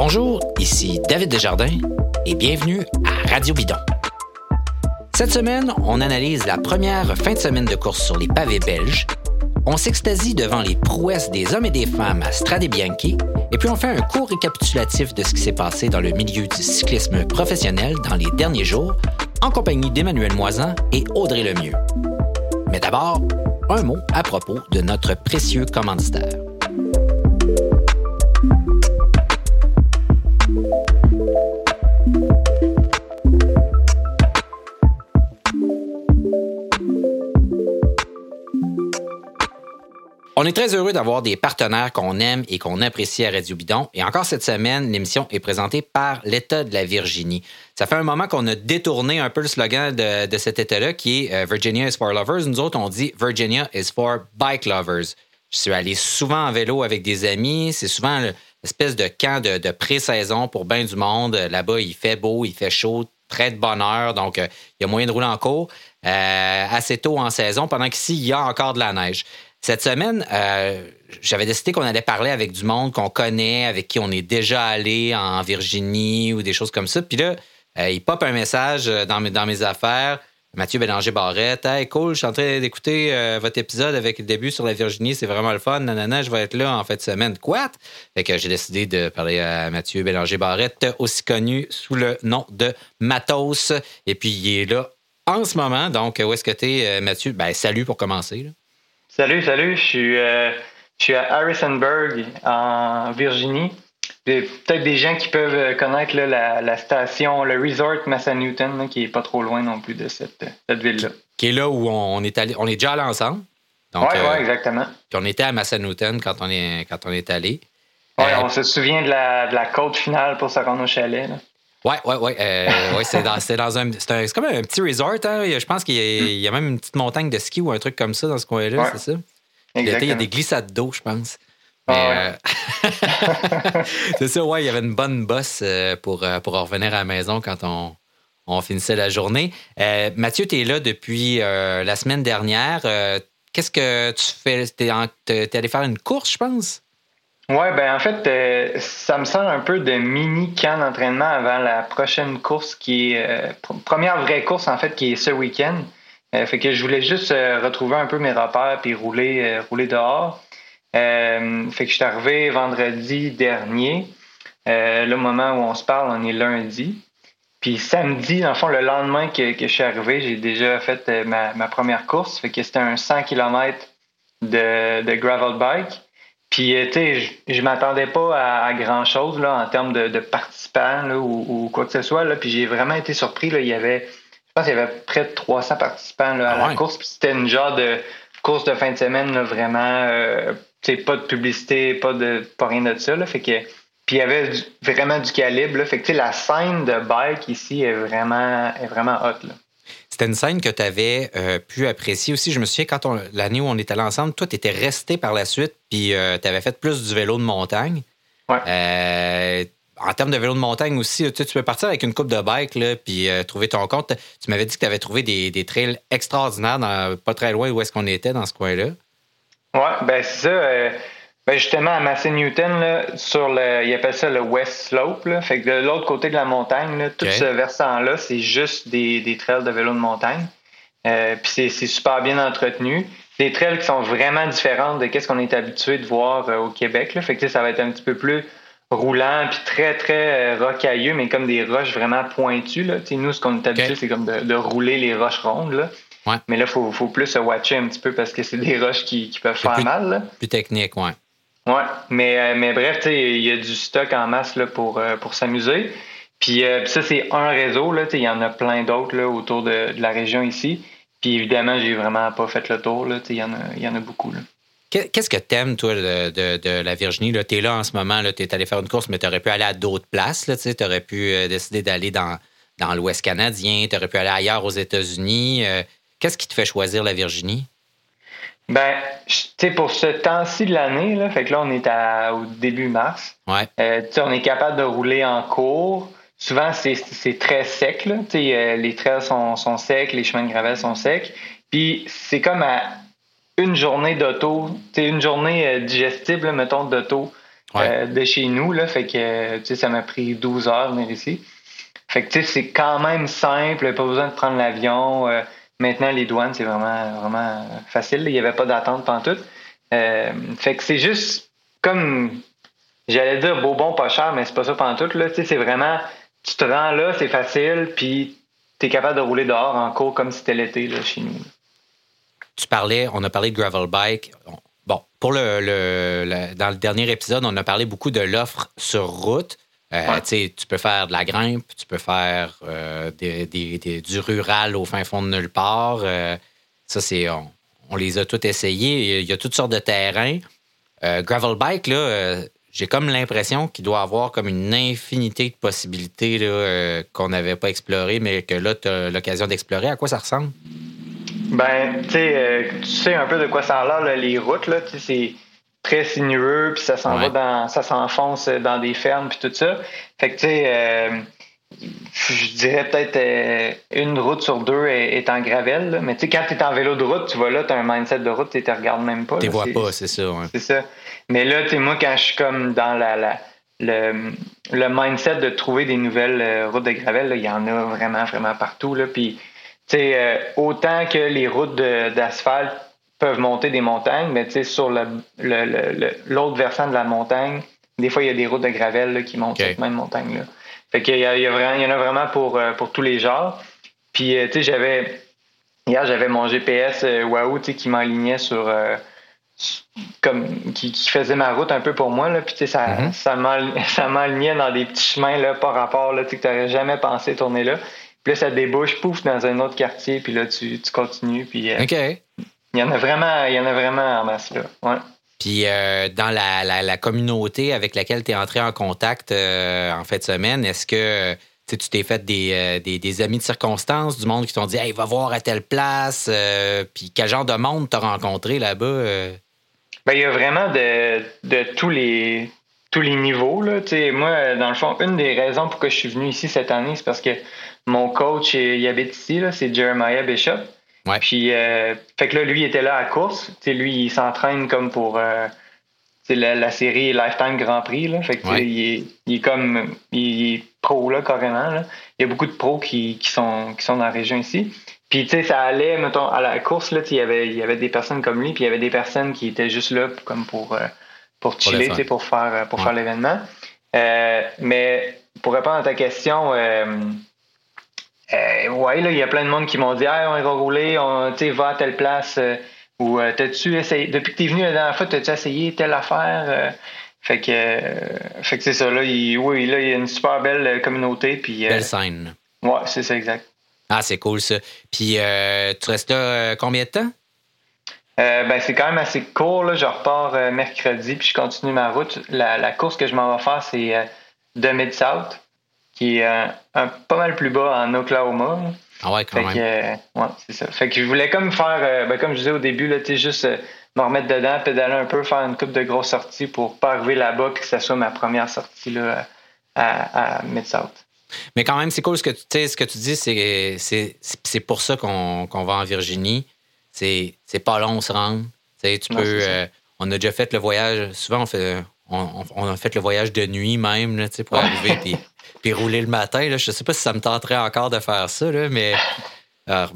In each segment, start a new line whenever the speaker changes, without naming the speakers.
Bonjour, ici David Desjardins et bienvenue à Radio Bidon. Cette semaine, on analyse la première fin de semaine de course sur les pavés belges. On s'extasie devant les prouesses des hommes et des femmes à Strade Bianchi et puis on fait un court récapitulatif de ce qui s'est passé dans le milieu du cyclisme professionnel dans les derniers jours en compagnie d'Emmanuel Moisan et Audrey Lemieux. Mais d'abord, un mot à propos de notre précieux commanditaire. On est très heureux d'avoir des partenaires qu'on aime et qu'on apprécie à Radio Bidon. Et encore cette semaine, l'émission est présentée par l'État de la Virginie. Ça fait un moment qu'on a détourné un peu le slogan de, cet État-là qui est euh, Virginia is for lovers. Nous autres, on dit Virginia is for bike lovers. Je suis allé souvent en vélo avec des amis. C'est souvent l'espèce de camp de, pré-saison pour bien du monde. Là-bas, il fait beau, il fait chaud, très de bonne heure. Donc, euh, il y a moyen de rouler en cours euh, assez tôt en saison, pendant qu'ici, il y a encore de la neige. Cette semaine, euh, j'avais décidé qu'on allait parler avec du monde qu'on connaît, avec qui on est déjà allé en Virginie ou des choses comme ça. Puis là, euh, il pop un message euh, dans mes, affaires. Mathieu Bélanger-Barrette. Hey, cool, je suis en train d'écouter votre épisode avec le début sur la Virginie, c'est vraiment le fun. Nanana, je vais être là en fin de semaine. Quoi? Fait que j'ai décidé de parler à Mathieu Bélanger-Barrette, aussi connu sous le nom de Matos. Et puis, il est là en ce moment. Donc, où est-ce que tu es, Mathieu? Ben, salut pour commencer.
Salut, salut. Je suis, euh, je suis à Harrisonburg, en Virginie. Peut-être des gens qui peuvent connaître la, station, le resort Massanutten, qui est pas trop loin non plus de cette, ville-là.
Qui est là où on est allé, on est déjà allé ensemble.
Oui, ouais, euh, exactement.
Puis on était à Massanutten quand on est, quand on est allé.
Oui, euh, on se souvient de la, de la côte finale pour rendre au chalet. Là.
Oui, oui, oui. ouais, c'est dans, dans, un. C'est comme un petit resort. Hein? Je pense qu'il y, a même une petite montagne de ski ou un truc comme ça dans ce coin-là, c'est ça? Il y a des glissades d'eau, je pense. Ah, euh, c'est ça, ouais, il y avait une bonne bosse euh, pour, euh, pour revenir à la maison quand on, on finissait la journée. Mathieu, tu es là depuis la semaine dernière. Qu'est-ce que tu fais? Tu es, allé faire une course, je pense?
Oui, ben en fait, euh, ça me sert un peu de mini camp d'entraînement avant la prochaine course qui est euh, première vraie course en fait qui est ce week-end. Euh, fait que je voulais juste retrouver un peu mes repères puis rouler rouler dehors. fait que je suis arrivé vendredi dernier. le moment où on se parle, on est lundi. Puis samedi, dans le fond, le lendemain que, que je suis arrivé, j'ai déjà fait ma, ma, première course. Fait que c'était un 100 km de, de gravel bike. Puis, euh, tu sais, je, m'attendais pas à, grand-chose là, en termes de, participants là, ou, quoi que ce soit. Là. Puis, j'ai vraiment été surpris. Là. Il y avait, je pense qu'il y avait près de 300 participants là, à ah la course. Puis, c'était une genre de course de fin de semaine, là, vraiment, euh, tu sais, pas de publicité, pas de pas rien de ça. Là. Fait que, puis, il y avait vraiment du calibre. Là. Fait que, tu sais, la scène de bike ici est vraiment, est vraiment hot. Là.
C'était une scène que tu avais euh, pu apprécier aussi. Je me souviens, quand l'année où on est allé ensemble, toi, tu étais resté par la suite, puis euh, tu avais fait plus du vélo de montagne.
Ouais.
Euh, en termes de vélo de montagne aussi, tu, peux partir avec une coupe de bike, là, puis trouver ton compte. Tu m'avais dit que tu avais trouvé des, trails extraordinaires, pas très loin où est-ce qu'on était dans ce coin-là.
Oui, ben c'est ça. Ben justement, à Massey Newton, là, sur le, il appelle ça le West Slope. Là, fait que de l'autre côté de la montagne, là, tout ce versant-là, c'est juste des, des trails de vélo de montagne. Euh, puis c'est super bien entretenu. Des trails qui sont vraiment différents de ce qu'on est habitué de voir euh, au Québec. Là. Fait que ça va être un petit peu plus roulant, puis très, très euh, rocailleux, mais comme des roches vraiment pointues. Là. nous, ce qu'on est habitué, c'est comme de, de, rouler les roches rondes. Là. Ouais. Mais là, il faut, faut, plus se watcher un petit peu parce que c'est des roches qui, qui peuvent faire mal. Là.
Plus technique, ouais.
Oui, mais, euh, mais bref, il y a du stock en masse là, pour, euh, pour s'amuser. Puis euh, ça, c'est un réseau. Il y en a plein d'autres autour de, la région ici. Puis évidemment, j'ai vraiment pas fait le tour. Il y, en a, y en a beaucoup.
Qu'est-ce que tu aimes, toi, de, de, la Virginie? Tu es là en ce moment, tu es allé faire une course, mais tu aurais pu aller à d'autres places. Tu aurais pu décider d'aller dans, dans l'Ouest canadien, tu aurais pu aller ailleurs aux États-Unis. Qu'est-ce qui te fait choisir la Virginie?
Ben, tu sais, pour ce temps-ci de l'année, là, fait que là, on est à, au début mars.
Ouais.
Euh, tu sais, on est capable de rouler en cours. Souvent, c'est très sec, là. Tu sais, euh, les trails sont, sont secs, les chemins de gravel sont secs. Puis, c'est comme à une journée d'auto, tu sais, une journée euh, digestible, mettons, d'auto. de chez nous. Là, fait que ça m'a pris 12 heures venir ici. Fait que c'est quand même simple, pas besoin de prendre l'avion. Maintenant, les douanes, c'est vraiment, vraiment facile. Il n'y avait pas d'attente pendant tout. fait que c'est juste comme j'allais dire beau bon pas cher, mais c'est pas ça pendant tout. Là. C'est vraiment tu te rends là, c'est facile, puis tu es capable de rouler dehors en cours comme si c'était l'été chez nous.
Tu parlais, on a parlé de gravel bike. Bon, pour le, dans le dernier épisode, on a parlé beaucoup de l'offre sur route. Euh, tu peux faire de la grimpe, tu peux faire euh, du rural au fin fond de nulle part. Euh, ça, c'est. On, on, les a tous essayés. Il y a toutes sortes de terrains. gravel bike, là, j'ai comme l'impression qu'il doit avoir comme une infinité de possibilités qu'on n'avait pas explorées, mais que là, tu as l'occasion d'explorer. À quoi ça ressemble?
Ben, tu sais, tu sais un peu de quoi ça a l'air, les routes, là. C'est très sinueux, puis ça s'en va dans. ça s'enfonce dans des fermes, puis tout ça. Fait que, tu sais, euh, je dirais peut-être une route sur deux est, en gravel, mais tu sais, quand tu es en vélo de route, tu vas là, tu as un mindset de route, tu te regardes même pas.
Tu vois pas, c'est ça,
C'est ça. Mais là, tu sais, moi, quand je suis comme dans la, le, le, mindset de trouver des nouvelles euh, routes de gravel, il y en a vraiment, vraiment partout. Là. Puis, tu sais, euh, autant que les routes d'asphalte peuvent monter des montagnes, mais tu sais, sur l'autre le, versant de la montagne, des fois, il y a des routes de gravel qui montent cette même montagne-là. Fait qu'il y, a, il y, en a vraiment pour, euh, pour tous les genres. Puis, tu sais, j'avais... Hier, j'avais mon GPS Wahoo, tu sais, qui m'alignait sur comme qui, faisait ma route un peu pour moi là. Puis tu sais ça mm ça m'alignait dans des petits chemins là par rapport là tu sais que t'aurais jamais pensé tourner là. Puis là ça débouche pouf dans un autre quartier puis là tu, tu continues puis
euh, ok
il y en a vraiment il y en a vraiment en masse là ouais
puis euh, dans la, la, communauté avec laquelle tu es entré en contact euh, en fin de semaine, est-ce que tu t'es fait des, des, des, amis de circonstance, du monde qui t'ont dit Hey, va voir à telle place, puis quel genre de monde t'as rencontré là-bas?
Ben, il y a vraiment de, de tous les tous les niveaux. Là. moi, dans le fond, une des raisons pour que je suis venu ici cette année, c'est parce que mon coach, il habite ici, c'est Jeremiah Bishop. Puis, euh, fait que là, lui, il était là à course. lui, il s'entraîne comme pour euh, la, série Lifetime Grand Prix. Là. Fait que, il, est, comme il est pro là, carrément. Là. Il y a beaucoup de pros qui, qui, sont, qui sont dans la région ici. Puis, tu sais, ça allait, mettons, à la course, là, il y avait, il y avait des personnes comme lui, puis il y avait des personnes qui étaient juste là comme pour, euh, pour chiller, tu sais, pour faire, pour faire l'événement. Mais pour répondre à ta question, euh, ouais, là, il y a plein de monde qui m'ont dit, ah, on va rouler, on, va à telle place, ou t'as-tu essayé, depuis que t'es venu la dernière fois, t'as-tu essayé telle affaire? fait que, fait que c'est ça, là, il, oui, là, il y a une super belle communauté, puis.
belle scène.
Ouais, c'est ça, exact.
Ah, c'est cool ça. Puis euh, tu restes là euh, combien de temps?
Euh, ben, c'est quand même assez court. Là. Je repars mercredi puis je continue ma route. La, course que je m'en vais faire, c'est de Mid-South, qui est un, pas mal plus bas en Oklahoma.
Ah ouais, quand
même. ouais, c'est ça. Fait que je voulais comme faire, ben, comme je disais au début, là, juste me remettre dedans, pédaler un peu, faire une coupe de grosses sorties pour pas arriver là-bas et que ce soit ma première sortie là, à, à Mid-South.
Mais quand même, c'est cool ce que tu ce que tu dis, c'est pour ça qu'on va en Virginie. C'est pas long, on se rend. Tu peux. Euh, on a déjà fait le voyage. Souvent, on fait. On, a fait le voyage de nuit même là, pour arriver puis, puis rouler le matin. Là. Je sais pas si ça me tenterait encore de faire ça, là, mais, euh,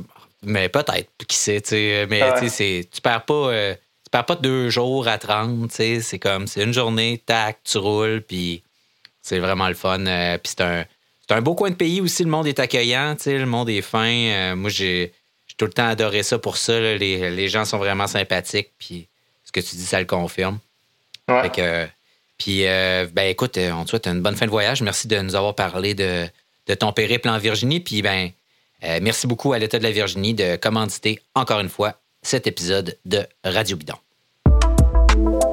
mais peut-être, qui sait. Mais tu perds pas. Euh, tu perds pas deux jours à 30. C'est comme c'est une journée, tac, tu roules, puis c'est vraiment le fun. puis c'est un c'est un beau coin de pays aussi. Le monde est accueillant, le monde est fin. Euh, moi, j'ai tout le temps adoré ça pour ça. Les, gens sont vraiment sympathiques. Puis ce que tu dis, ça le confirme. Puis, euh, ben écoute, euh, on te souhaite une bonne fin de voyage. Merci de nous avoir parlé de, ton périple en Virginie. Puis, ben, merci beaucoup à l'État de la Virginie de commanditer encore une fois cet épisode de Radio Bidon.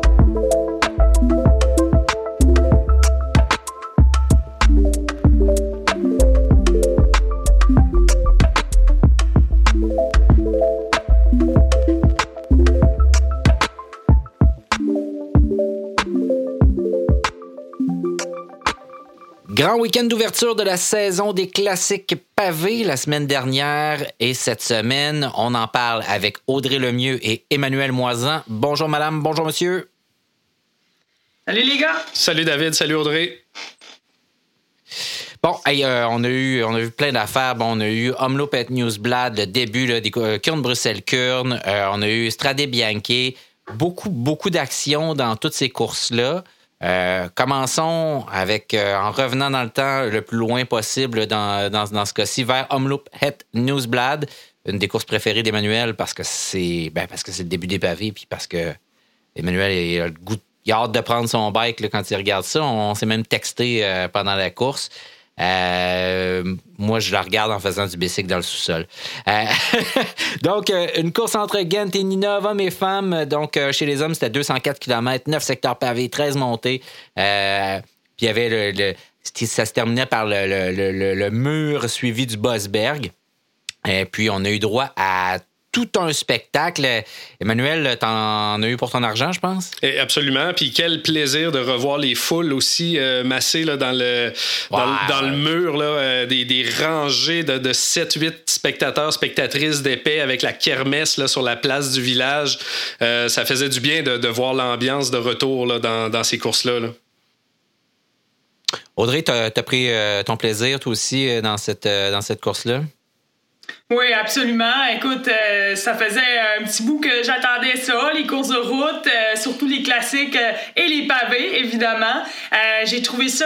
Grand week-end d'ouverture de la saison des classiques pavés la semaine dernière et cette semaine, on en parle avec Audrey Lemieux et Emmanuel Moisan. Bonjour madame, bonjour monsieur.
Salut les gars.
Salut David, salut Audrey.
Bon, euh, on, a eu, on a vu plein d'affaires. Bon, on a eu Omlopet Newsblad, le début là, des euh, Kurn Bruxelles Kurn. Euh, on a eu Strade Bianchi. Beaucoup, beaucoup d'actions dans toutes ces courses-là. Commençons avec, en revenant dans le temps le plus loin possible dans, dans, ce cas-ci, vers Omlopet Newsblad, une des courses préférées d'Emmanuel parce que c'est ben, parce que c'est le début des pavés, puis parce que Emmanuel a le goût il a hâte de prendre son bike quand il regarde ça. On, s'est même texté pendant la course. Euh, moi, je la regarde en faisant du bicycle dans le sous-sol. Euh, donc, euh, une course entre Ghent et Nina, hommes et femmes. Donc, chez les hommes, c'était 204 km, 9 secteurs pavés, 13 montées. puis il y avait le, ça se terminait par le, mur suivi du Bosberg. Et puis, on a eu droit à tout un spectacle. Emmanuel, t'en as eu pour ton argent, je pense?
Et absolument. Puis quel plaisir de revoir les foules aussi euh, massées là, dans, le, dans, le mur, là, euh, des, des, rangées de, de 7-8 spectateurs, spectatrices d'épée avec la kermesse là, sur la place du village. Euh, ça faisait du bien de, de voir l'ambiance de retour là, dans, dans, ces courses-là.
Audrey, tu as, pris ton plaisir, toi aussi, dans cette, dans cette course-là?
Oui, absolument. Écoute, euh, ça faisait un petit bout que j'attendais ça, les courses de route, euh, surtout les classiques euh, et les pavés, évidemment. J'ai trouvé ça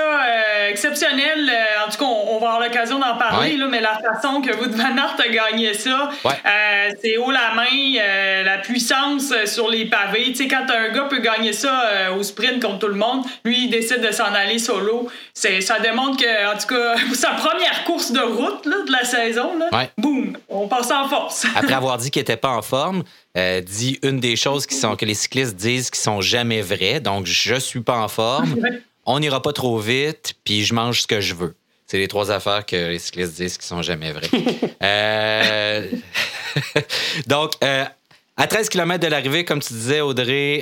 exceptionnel. en tout cas, on, va avoir l'occasion d'en parler, là, mais la façon que Wood Van Aert a gagné ça, c'est haut la main, la puissance sur les pavés. Tu sais, quand un gars peut gagner ça au sprint contre tout le monde, lui, il décide de s'en aller solo. Ça démontre que, en tout cas, sa première course de route là, de la saison, là, boum, on passe en force.
Après avoir dit qu'il n'était pas en forme, euh, dit une des choses qui sont, que les cyclistes disent qui sont jamais vraies. Donc, je suis pas en forme, on n'ira pas trop vite, puis je mange ce que je veux. C'est les trois affaires que les cyclistes disent qui sont jamais vraies. Euh, donc, euh, à 13 km de l'arrivée, comme tu disais, Audrey,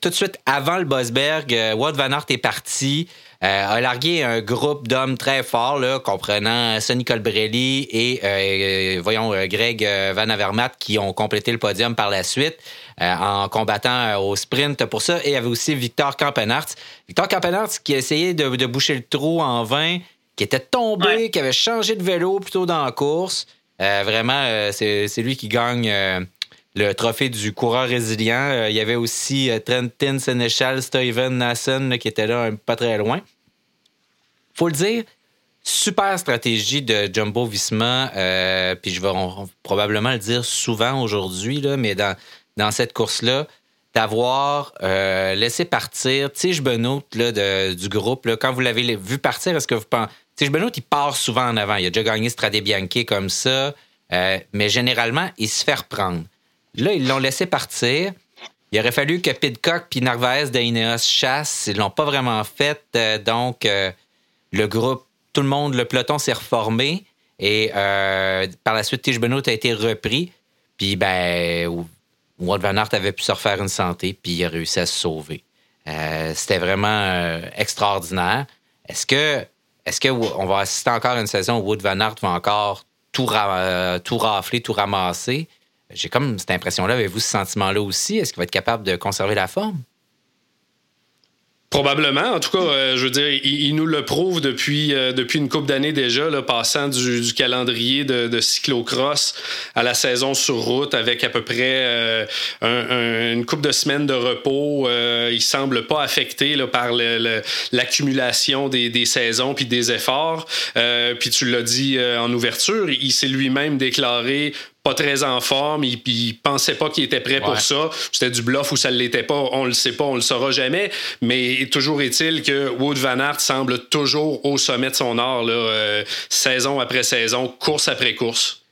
tout de suite avant le Bosberg, Wout Van Aert est parti. Euh, a largué un groupe d'hommes très forts, là, comprenant Sonny Colbrelli et, euh, voyons, euh, Greg Van Avermaet, qui ont complété le podium par la suite en combattant au sprint pour ça. Et il y avait aussi Victor Campenart. Victor Campenart qui essayait de, de, boucher le trou en vain, qui était tombé, qui avait changé de vélo plutôt dans la course. vraiment, c'est lui qui gagne le trophée du coureur résilient. Euh, il y avait aussi euh, Trentin Sénéchal, Steven Nassen qui était là pas très loin. Faut le dire, super stratégie de Jumbo Visma. Euh, puis je vais probablement le dire souvent aujourd'hui, mais dans, dans cette course-là, d'avoir laissé partir Tige Benoît du groupe. quand vous l'avez vu partir, est-ce que vous pensez. Tige Benoît, il part souvent en avant. Il a déjà gagné Strade Bianchi comme ça. mais généralement, il se fait reprendre. Là, ils l'ont laissé partir. Il aurait fallu que Pidcock puis Narvaez d'Ineos chassent. Ils l'ont pas vraiment fait. Euh, donc, euh, le groupe, tout le monde, le peloton s'est reformé. Et euh, par la suite, Tige Benoît a été repris. Puis, ben, Wout Van Aert avait pu se refaire une santé, puis il a réussi à se sauver. C'était vraiment extraordinaire. Est-ce que, est-ce que on va assister encore à une saison où Wout Van Aert va encore tout, tout rafler, tout ramasser? J'ai comme cette impression-là. Avez-vous ce sentiment-là aussi? Est-ce qu'il va être capable de conserver la forme?
Probablement. En tout cas, euh, je veux dire, il, nous le prouve depuis, euh, depuis une couple d'années déjà, passant du, calendrier de, de, cyclocross à la saison sur route avec à peu près euh, une couple de semaines de repos. il semble pas affecté par l'accumulation des, des, saisons puis des efforts. puis tu l'as dit en ouverture, il s'est lui-même déclaré pas très en forme, il, il pensait pas qu'il était prêt pour ça. C'était du bluff ou ça ne l'était pas, on le sait pas, on le saura jamais. Mais toujours est-il que Wood Van Aert semble toujours au sommet de son art, là, euh, saison après saison, course après course.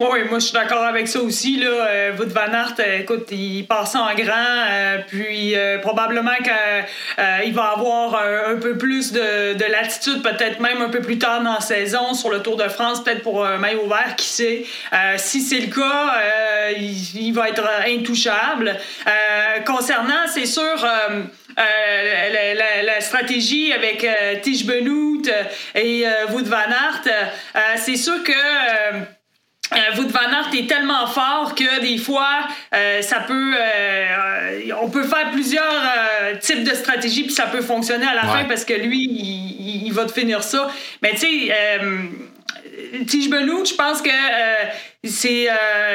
Oui, moi je suis d'accord avec ça aussi. Là. Euh, Wout Van Aert, euh, écoute, il passe en grand, euh, puis probablement qu'il va avoir un, peu plus de, de latitude, peut-être même un peu plus tard dans la saison sur le Tour de France, peut-être pour un maillot vert, qui sait. si c'est le cas, il, va être intouchable. concernant, c'est sûr... la, stratégie avec Tige Benoît et Wout Van Aert, c'est sûr que euh, Wout van Aert est tellement fort que des fois, euh, ça peut, euh, on peut faire plusieurs types de stratégies puis ça peut fonctionner à la fin parce que lui, il, va te finir ça. Mais tu sais, Tige Benoît, je pense que c'est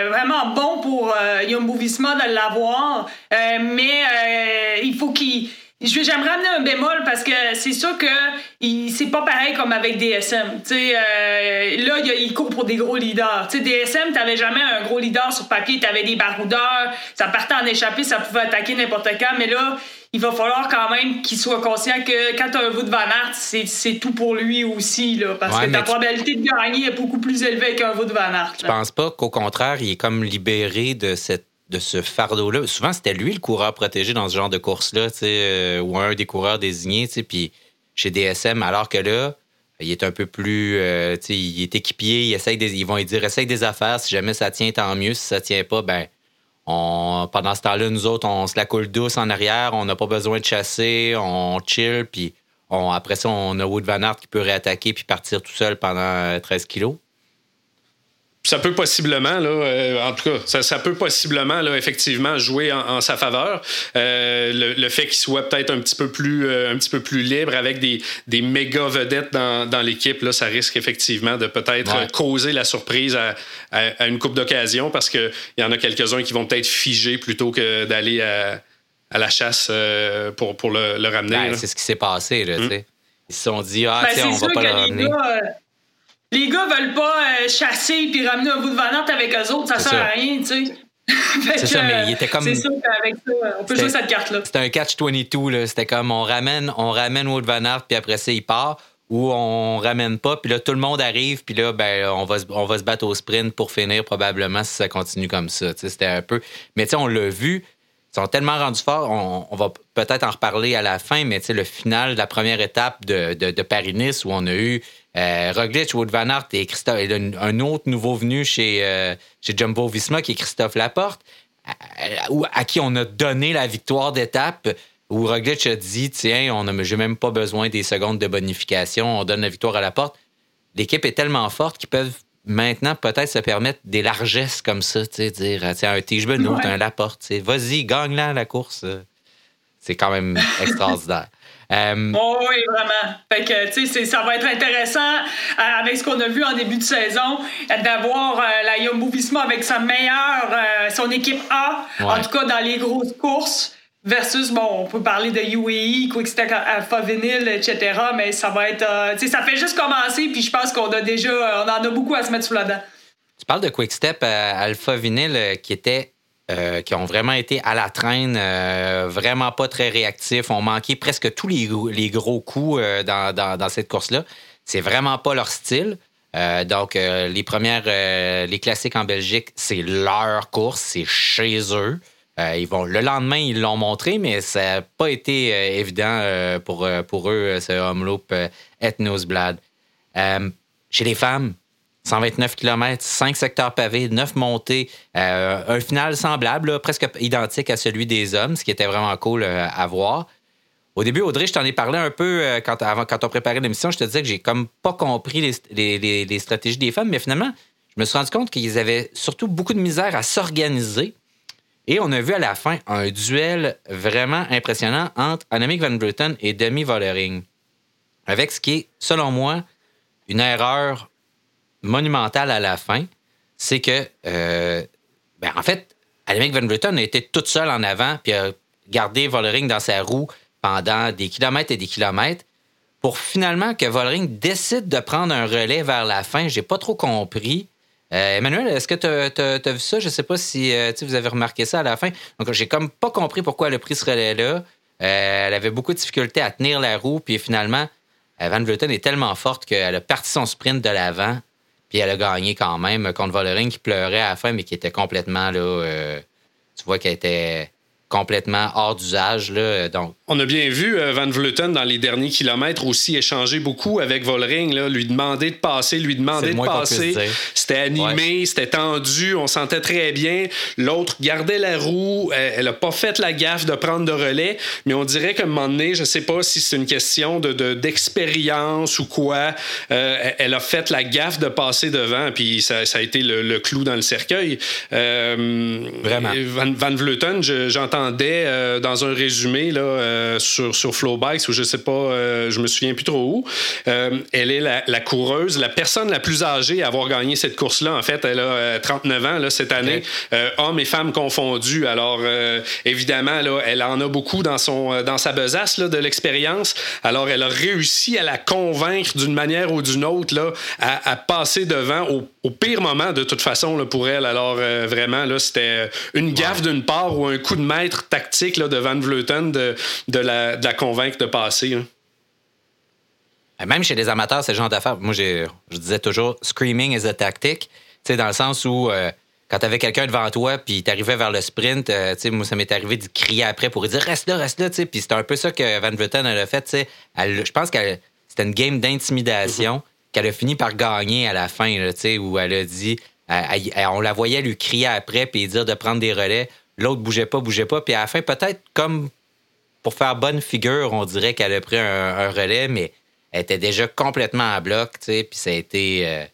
vraiment bon pour Jumbo Visma de l'avoir, mais il faut qu'il J'aimerais amener un bémol parce que c'est sûr que c'est pas pareil comme avec DSM. Euh, là, il, court pour des gros leaders. T'sais, DSM, t'avais jamais un gros leader sur papier, t'avais des baroudeurs, ça partait en échappée, ça pouvait attaquer n'importe quand, mais là, il va falloir quand même qu'il soit conscient que quand tu as un Wood Van Aert, c'est tout pour lui aussi, là, parce que ta probabilité de gagner est beaucoup plus élevée qu'un Wood Van Aert.
Je pense pas qu'au contraire, il est comme libéré de cette de ce fardeau-là. Souvent, c'était lui le coureur protégé dans ce genre de course-là, euh, ou un des coureurs désignés. Puis chez DSM, alors que là, il est un peu plus. Euh, il est équipier, il essaye des, ils vont lui dire essaye des affaires. Si jamais ça tient, tant mieux. Si ça tient pas, ben. On, pendant ce temps-là, nous autres, on se la coule douce en arrière, on n'a pas besoin de chasser, on chill, puis après ça, on a Wood Van Aert qui peut réattaquer puis partir tout seul pendant 13 euh, kilos
ça peut possiblement, là, euh, en tout cas, ça, ça, peut possiblement, là, effectivement, jouer en, sa faveur. Euh, le, fait qu'il soit peut-être un petit peu plus, euh, un petit peu plus libre avec des, des méga vedettes dans, dans l'équipe, là, ça risque effectivement de peut-être causer la surprise à, à, une coupe d'occasion parce qu'il y en a quelques-uns qui vont peut-être figer plutôt que d'aller à, à, la chasse pour, pour le, le ramener.
Ben, c'est ce qui s'est passé, là, mm. Ils se sont dit, ah, ben, tiens, on va pas le ramener
les gars veulent pas euh, chasser puis ramener un bout de vanante avec eux autres, ça sert à rien, tu sais.
c'est ça, mais il était comme.
C'est ça qu'avec ça, on peut jouer cette carte-là.
C'était un catch-22, là. C'était comme on ramène, on ramène Wood Van Aert, puis après ça, il part, ou on ramène pas, puis là, tout le monde arrive, puis là, ben, on va, on va se battre au sprint pour finir, probablement, si ça continue comme ça. C'était un peu. Mais tu sais, on l'a vu, ils sont tellement rendus forts, on, va peut-être en reparler à la fin, mais tu sais, le final de la première étape de, de, de Paris-Nice, où on a eu euh, Roglic, Wood Van Aert et Christophe, et un autre nouveau venu chez, euh, chez Jumbo Visma qui est Christophe Laporte, à, à, qui on a donné la victoire d'étape. Où Roglic a dit Tiens, on n'a même pas besoin des secondes de bonification, on donne la victoire à la porte. L'équipe est tellement forte qu'ils peuvent maintenant peut-être se permettre des largesses comme ça, tu sais, dire tiens, un tige ouais. un Laporte, vas-y, gagne-la la course. C'est quand même extraordinaire.
Euh, oh, oui, vraiment. Fait que, tu sais, ça va être intéressant euh, avec ce qu'on a vu en début de saison, d'avoir euh, la Jumbo Visma avec sa meilleure, son équipe A, en tout cas dans les grosses courses. Versus, bon, on peut parler de UAE, Quickstep Alpha Vinyl, etc. Mais ça va être. tu sais, ça fait juste commencer, puis je pense qu'on a déjà. On en a beaucoup à se mettre sous la dent.
Tu parles de Quickstep Alpha Vinyl qui était euh, qui ont vraiment été à la traîne, euh, vraiment pas très réactifs, ont manqué presque tous les, les gros coups euh, dans, dans, cette course-là. C'est vraiment pas leur style. donc, les premières, les classiques en Belgique, c'est leur course, c'est chez eux. ils vont, le lendemain, ils l'ont montré, mais ça n'a pas été évident pour, pour eux, ce Homeloop Ethnosblad. chez les femmes, 129 km, 5 secteurs pavés, 9 montées, euh, un final semblable, presque identique à celui des hommes, ce qui était vraiment cool euh, à voir. Au début, Audrey, je t'en ai parlé un peu euh, quand, on préparait l'émission. Je te disais que j'ai comme pas compris les, stratégies des femmes, mais finalement, je me suis rendu compte qu'ils avaient surtout beaucoup de misère à s'organiser. Et on a vu à la fin un duel vraiment impressionnant entre Annemiek van Vleuten et Demi Vollering. Avec ce qui est, selon moi, une erreur monumental à la fin, c'est que, euh, ben, en fait, Annemiek van Vleuten a été toute seule en avant puis a gardé Vollering dans sa roue pendant des kilomètres et des kilomètres pour finalement que Vollering décide de prendre un relais vers la fin. J'ai pas trop compris. Euh, Emmanuel, est-ce que tu as, vu ça? Je sais pas si euh, vous avez remarqué ça à la fin. Donc, j'ai comme pas compris pourquoi elle a pris ce relais-là. elle avait beaucoup de difficultés à tenir la roue, puis finalement, Van Vleuten est tellement forte qu'elle a parti son sprint de l'avant. Puis elle a gagné quand même contre Vollering qui pleurait à la fin, mais qui était complètement là. Euh, tu vois qu'elle était complètement hors d'usage. Donc,
on a bien vu euh, Van Vleuten dans les derniers kilomètres aussi échanger beaucoup avec Volring, là, lui demander de passer, lui demander de passer. C'était animé, c'était tendu, on sentait très bien. L'autre gardait la roue, elle n'a pas fait la gaffe de prendre de relais, mais on dirait qu'à un moment donné, je ne sais pas si c'est une question de, d'expérience ou quoi, euh, elle a fait la gaffe de passer devant, puis ça, a été le, clou dans le cercueil. Euh,
Vraiment.
Van, Vleuten, j'entendais dans un résumé, là, euh, sur, sur Flowbikes, ou je sais pas, euh, je me souviens plus trop où. Euh, elle est la, coureuse, la personne la plus âgée à avoir gagné cette course-là. En fait, elle a 39 ans là, cette année, hommes et femmes confondus. Alors, évidemment, là, elle en a beaucoup dans, son, dans sa besace là, de l'expérience. Alors, elle a réussi à la convaincre d'une manière ou d'une autre là, à, passer devant au, pire moment, de toute façon, là, pour elle. Alors, vraiment, là, c'était une gaffe d'une part ou un coup de maître tactique là, de Van Vleuten de, de la, convaincre de passer. Hein.
Même chez les amateurs, c'est le genre d'affaires. Moi, je disais toujours, screaming is a tactic. dans le sens où euh, quand tu avais quelqu'un devant toi, puis tu arrivais vers le sprint, euh, moi, ça m'est arrivé de crier après pour lui dire reste là, reste là. Puis c'était un peu ça que Van Vleuten a fait. je pense que c'était une game d'intimidation mm-hmm. qu'elle a fini par gagner à la fin, là, où elle a dit on la voyait lui crier après, puis dire de prendre des relais. L'autre bougeait pas, bougeait pas. Puis à la fin, peut-être comme pour faire bonne figure, on dirait qu'elle a pris un, relais, mais elle était déjà complètement à bloc, tu sais, puis ça a été, euh,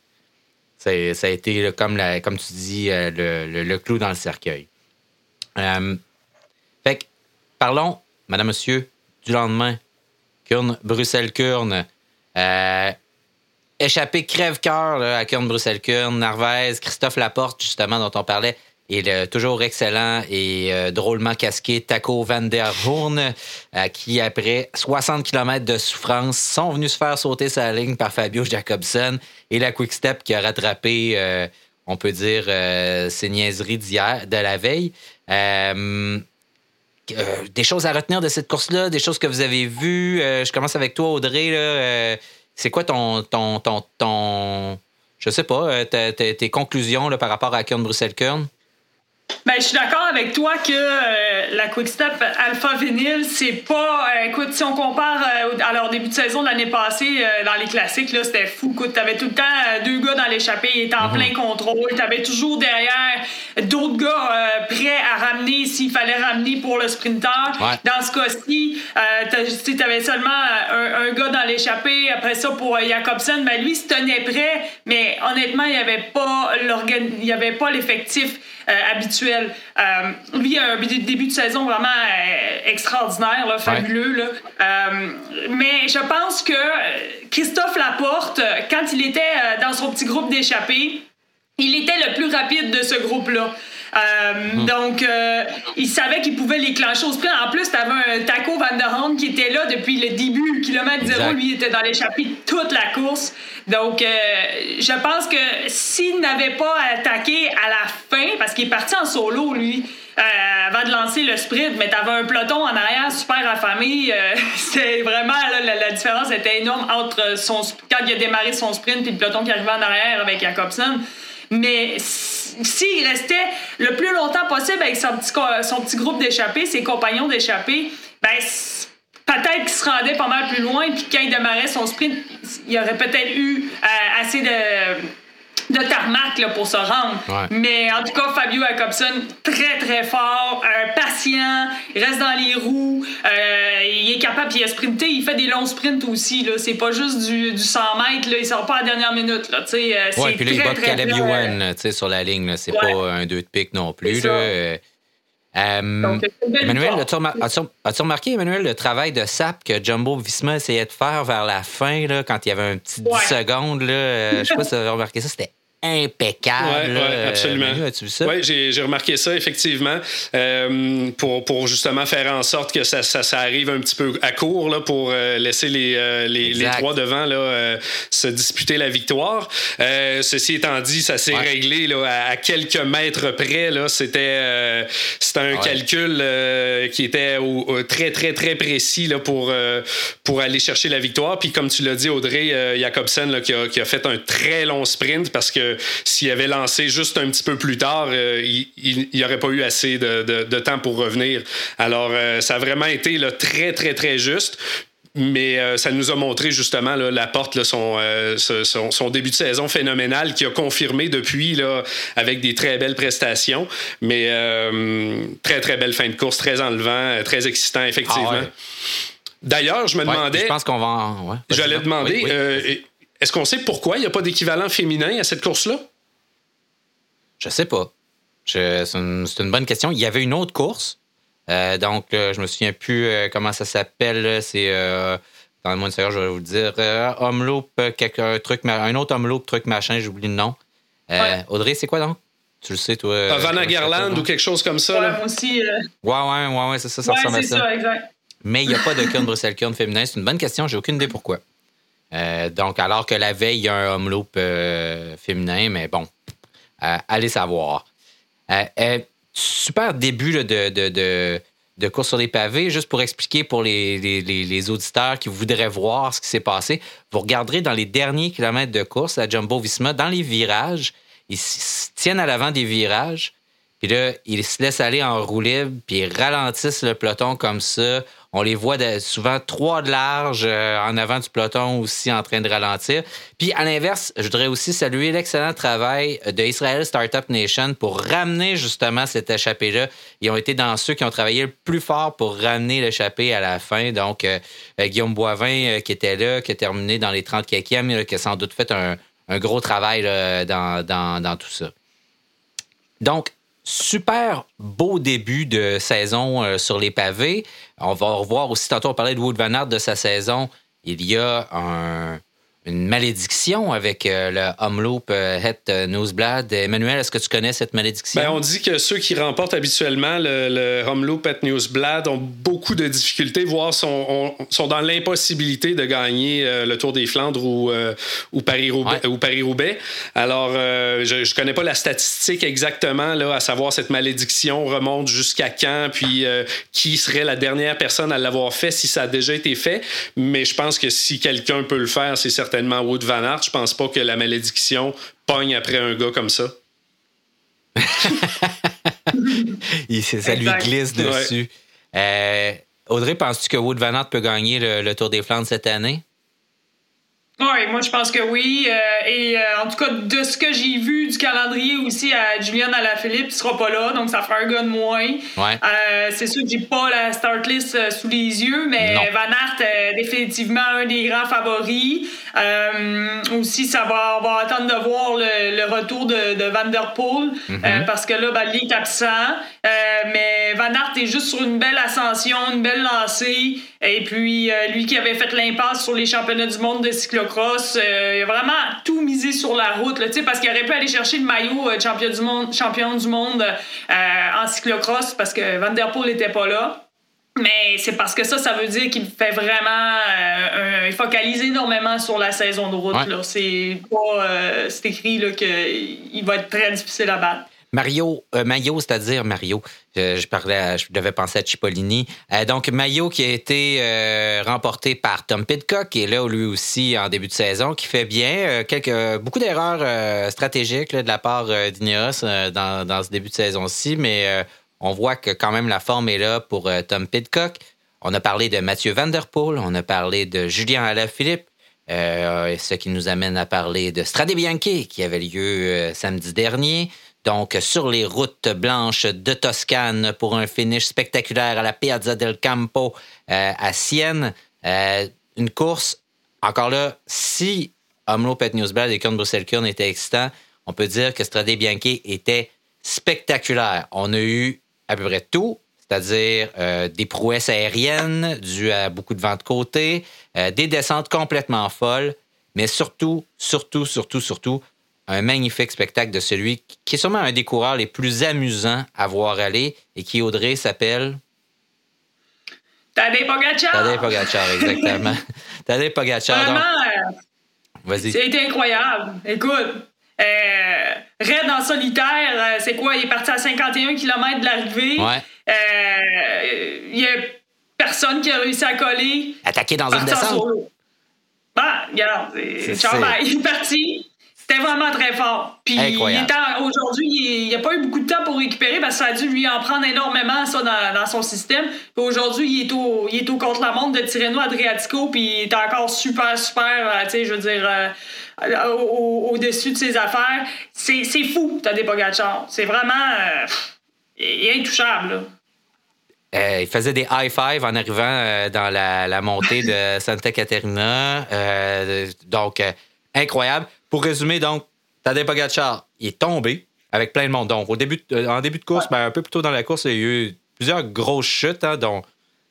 ça, a été comme, tu dis, euh, le, clou dans le cercueil. Euh, fait que, parlons, madame, monsieur, du lendemain. Kurn, Bruxelles-Kurn. échappé crève-cœur à Kurn-Bruxelles-Kurn. Narvaez, Christophe Laporte, justement, dont on parlait et le toujours excellent et euh, drôlement casqué Taco Van der Hoorn, euh, qui, après 60 km de souffrance, sont venus se faire sauter sa ligne par Fabio Jacobson et la Quick Step qui a rattrapé, euh, on peut dire, ses niaiseries d'hier, de la veille. des choses à retenir de cette course-là, des choses que vous avez vues? je commence avec toi, Audrey. c'est quoi ton, ton, ton, je sais pas, tes conclusions par rapport à Kern-Bruxelles-Kern?
Ben, je suis d'accord avec toi que euh, la Quickstep Alpha Vinyl, c'est pas. Euh, écoute, si on compare euh, à leur début de saison de l'année passée, dans les classiques, là, c'était fou. Écoute, t'avais tout le temps deux gars dans l'échappée, ils étaient en mhm. plein contrôle. T'avais toujours derrière d'autres gars prêts à ramener s'il fallait ramener pour le sprinter. Dans ce cas-ci, t'avais seulement un, gars dans l'échappée. Après ça, pour Jacobson, ben, lui, se tenait prêt, mais honnêtement, il n'y avait pas l'effectif habituel. Euh, lui a un début de saison vraiment euh, extraordinaire, fabuleux. Euh, mais je pense que Christophe Laporte, quand il était dans son petit groupe d'échappés, il était le plus rapide de ce groupe-là. Euh, donc, euh, il savait qu'il pouvait les clencher au sprint. En plus, tu avais un Taco Van der qui était là depuis le début, kilomètre zéro. Lui, il était dans l'échappée toute la course. Donc, euh, je pense que s'il n'avait pas attaqué à la fin, parce qu'il est parti en solo, lui, avant de lancer le sprint, mais tu avais un peloton en arrière super affamé. c'est vraiment, la, différence était énorme entre son, quand il a démarré son sprint et le peloton qui arrivait en arrière avec Jacobson. Mais s'il restait le plus longtemps possible avec son petit, son petit groupe d'échappés, ses compagnons d'échappée, ben, peut-être qu'il se rendait pas mal plus loin, puis quand il démarrait son sprint, il aurait peut-être eu euh, assez de de tarmac là, pour se rendre. Mais en tout cas, Fabio Jacobson, très, très fort, euh, patient, il reste dans les roues, euh, il est capable, puis il a sprinté, il fait des longs sprints aussi. Là. C'est pas juste du, du 100 mètres, là, il sort pas à la dernière minute. Là,
euh, ouais, puis là, il bat Caleb Ewan sur la ligne. C'est pas un 2 de pique non plus. Là. Euh, Emmanuel, as-tu, remarqué, Emmanuel, le travail de sap que Jumbo Visma essayait de faire vers la fin, là, quand il y avait un petit 10 secondes? Là, je sais pas si tu as remarqué ça, c'était impeccable.
Oui, ouais, absolument. Oui, j'ai remarqué ça, effectivement, euh, pour, pour justement faire en sorte que ça, ça, ça, arrive un petit peu à court là, pour euh, laisser les, euh, les, les, trois devant là, se disputer la victoire. ceci étant dit, ça s'est réglé là, à, quelques mètres près. C'était c'était un calcul qui était au, très, très, très précis là, pour, pour aller chercher la victoire. Puis comme tu l'as dit, Audrey Jacobsen, là, qui, a, qui a fait un très long sprint parce que que s'il avait lancé juste un petit peu plus tard, il n'y aurait pas eu assez de, temps pour revenir. Alors, ça a vraiment été là, très, très, très juste. Mais euh, ça nous a montré justement la porte, euh, son, son, début de saison phénoménal qui a confirmé depuis là, avec des très belles prestations. Mais euh, très, très belle fin de course, très enlevant, très excitant, effectivement. Ah D'ailleurs, je me demandais.
Je pense qu'on va.
J'allais demander est-ce qu'on sait pourquoi il n'y a pas d'équivalent féminin à cette course-là?
Je sais pas. C'est une, une bonne question. Il y avait une autre course euh, donc, je me souviens plus euh, comment ça s'appelle. C'est euh, dans le mois de je vais vous le dire. Homeloop, un, truc, un autre Homeloop, truc machin, j'oublie le nom. Audrey, c'est quoi donc? Tu le sais, toi.
Havana Garland ou quelque chose comme ça.
Ouais, moi aussi.
Ouais, ouais, ouais, ouais, c'est ça, ça ressemble à ça.
ça exact.
Mais il n'y a pas de Kurn Bruxelles Kurn féminin. C'est une bonne question, j'ai aucune idée pourquoi. Donc, alors que la veille, il y a un Homeloop féminin, mais bon, allez savoir super début de, course sur les pavés. Juste pour expliquer pour les, auditeurs qui voudraient voir ce qui s'est passé, vous regarderez dans les derniers kilomètres de course à Jumbo Visma, dans les virages, ils tiennent à l'avant des virages, puis là, ils se laissent aller en roue libre, puis ils ralentissent le peloton comme ça. On les voit souvent trois de large euh, en avant du peloton aussi en train de ralentir. Puis à l'inverse, je voudrais aussi saluer l'excellent travail de Israel Startup Nation pour ramener justement cette échappée-là. Ils ont été dans ceux qui ont travaillé le plus fort pour ramener l'échappée à la fin. Donc, euh, euh, Guillaume Boivin qui était là, qui a terminé dans les 30 km, qui a sans doute fait un, gros travail dans, dans tout ça. Donc, super beau début de saison euh, sur les pavés. On va revoir aussi, tantôt on parlait de Wood Van Aert de sa saison. Il y a un, une malédiction avec euh, le Omloop euh, Het Newsblad. Emmanuel, est-ce que tu connais cette malédiction?
Ben, on dit que ceux qui remportent habituellement le, le Omloop Het Newsblad ont beaucoup de difficultés, voire sont, sont dans l'impossibilité de gagner euh, le Tour des Flandres ou, ou Paris-Roubaix. Alors, je ne connais pas la statistique exactement, là, à savoir cette malédiction remonte jusqu'à quand, puis qui serait la dernière personne à l'avoir fait, si ça a déjà été fait. Mais je pense que si quelqu'un peut le faire, c'est certain certainement Wood Van Aert. Je pense pas que la malédiction pogne après un gars comme ça.
ça lui glisse dessus. Euh, Audrey, penses-tu que Wood Van Aert peut gagner le Tour des Flandres cette année?
Oui, moi je pense que oui. Euh, et euh, en tout cas, de ce que j'ai vu du calendrier aussi à Julien Alaphilippe, il sera pas là, donc ça fera un gars de moins.
Ouais.
Euh, c'est sûr que j'ai pas la start list sous les yeux, mais Van Aert est définitivement un des grands favoris. aussi, ça va, on va attendre de voir le, retour de, de Van Der Poel, mm-hmm. parce que là, ben, est absent. Mais Van Aert est juste sur une belle ascension, une belle lancée. Et puis, lui qui avait fait l'impasse sur les championnats du monde de cyclo cross. Euh, il a vraiment tout misé sur la route, là, parce qu'il aurait pu aller chercher le maillot euh, champion du monde, champion du monde euh, en cyclocross parce que Van Der Poel n'était pas là. Mais c'est parce que ça, ça veut dire qu'il fait vraiment. il focalise énormément sur la saison de route. C'est pas. c'est écrit qu'il va être très difficile à battre.
Mario, euh, Mayo, c'est-à-dire Mario, je, parlais, je devais penser à Cipollini. Euh, donc, Mayo qui a été euh, remporté par Tom Pidcock, qui est là lui aussi en début de saison, qui fait bien. beaucoup d'erreurs stratégiques de la part d'Ineos dans, ce début de saison-ci, mais on voit que quand même la forme est là pour Tom Pidcock. On a parlé de Mathieu Van Der Poel, on a parlé de Julien Alaphilippe, ce qui nous amène à parler de Strade qui avait lieu samedi dernier. Donc, sur les routes blanches de Toscane pour un finish spectaculaire à la Piazza del Campo euh, à Sienne. Euh, une course, encore là, si Omlo Pet Newsblad et Kurn Bruxelles Kurn étaient excitants, on peut dire que Strade Bianchi était spectaculaire. On a eu à peu près tout, c'est-à-dire euh, des prouesses aériennes dues à beaucoup de vent de côté, des descentes complètement folles, mais surtout, surtout, surtout, surtout, un magnifique spectacle de celui qui est sûrement un des coureurs les plus amusants à voir aller et qui, Audrey, s'appelle.
Tadej Pogacar.
Tadej Pogacar, exactement. Tadej Pogacar.
Vraiment, euh, vas-y. C'était incroyable. Écoute, euh, raid en solitaire, euh, c'est quoi? Il est parti à 51 km de l'arrivée.
Ouais.
Euh, il y a personne qui a réussi à coller.
Attaqué dans une descente.
Ah, regarde, c'est il est parti. C'était vraiment très fort. Puis aujourd'hui, il n'y a pas eu beaucoup de temps pour récupérer parce que ça a dû lui en prendre énormément ça dans, son système. Aujourd'hui, il est au il est au contre la montre de Tirreno Adriatico puis il est encore super super, euh, tu sais, je veux dire euh, au-dessus de ses affaires. C'est fou, Tadej Pogacar. C'est vraiment euh, intouchable.
il faisait des high five en arrivant dans la, la, montée de Santa Caterina. donc, incroyable. Pour résumer, donc, Tadej Pogacar, il est tombé avec plein de monde. Donc, au début, euh, en début de course, ben, un peu plus tôt dans la course, il y a eu plusieurs grosses chutes, hein, dont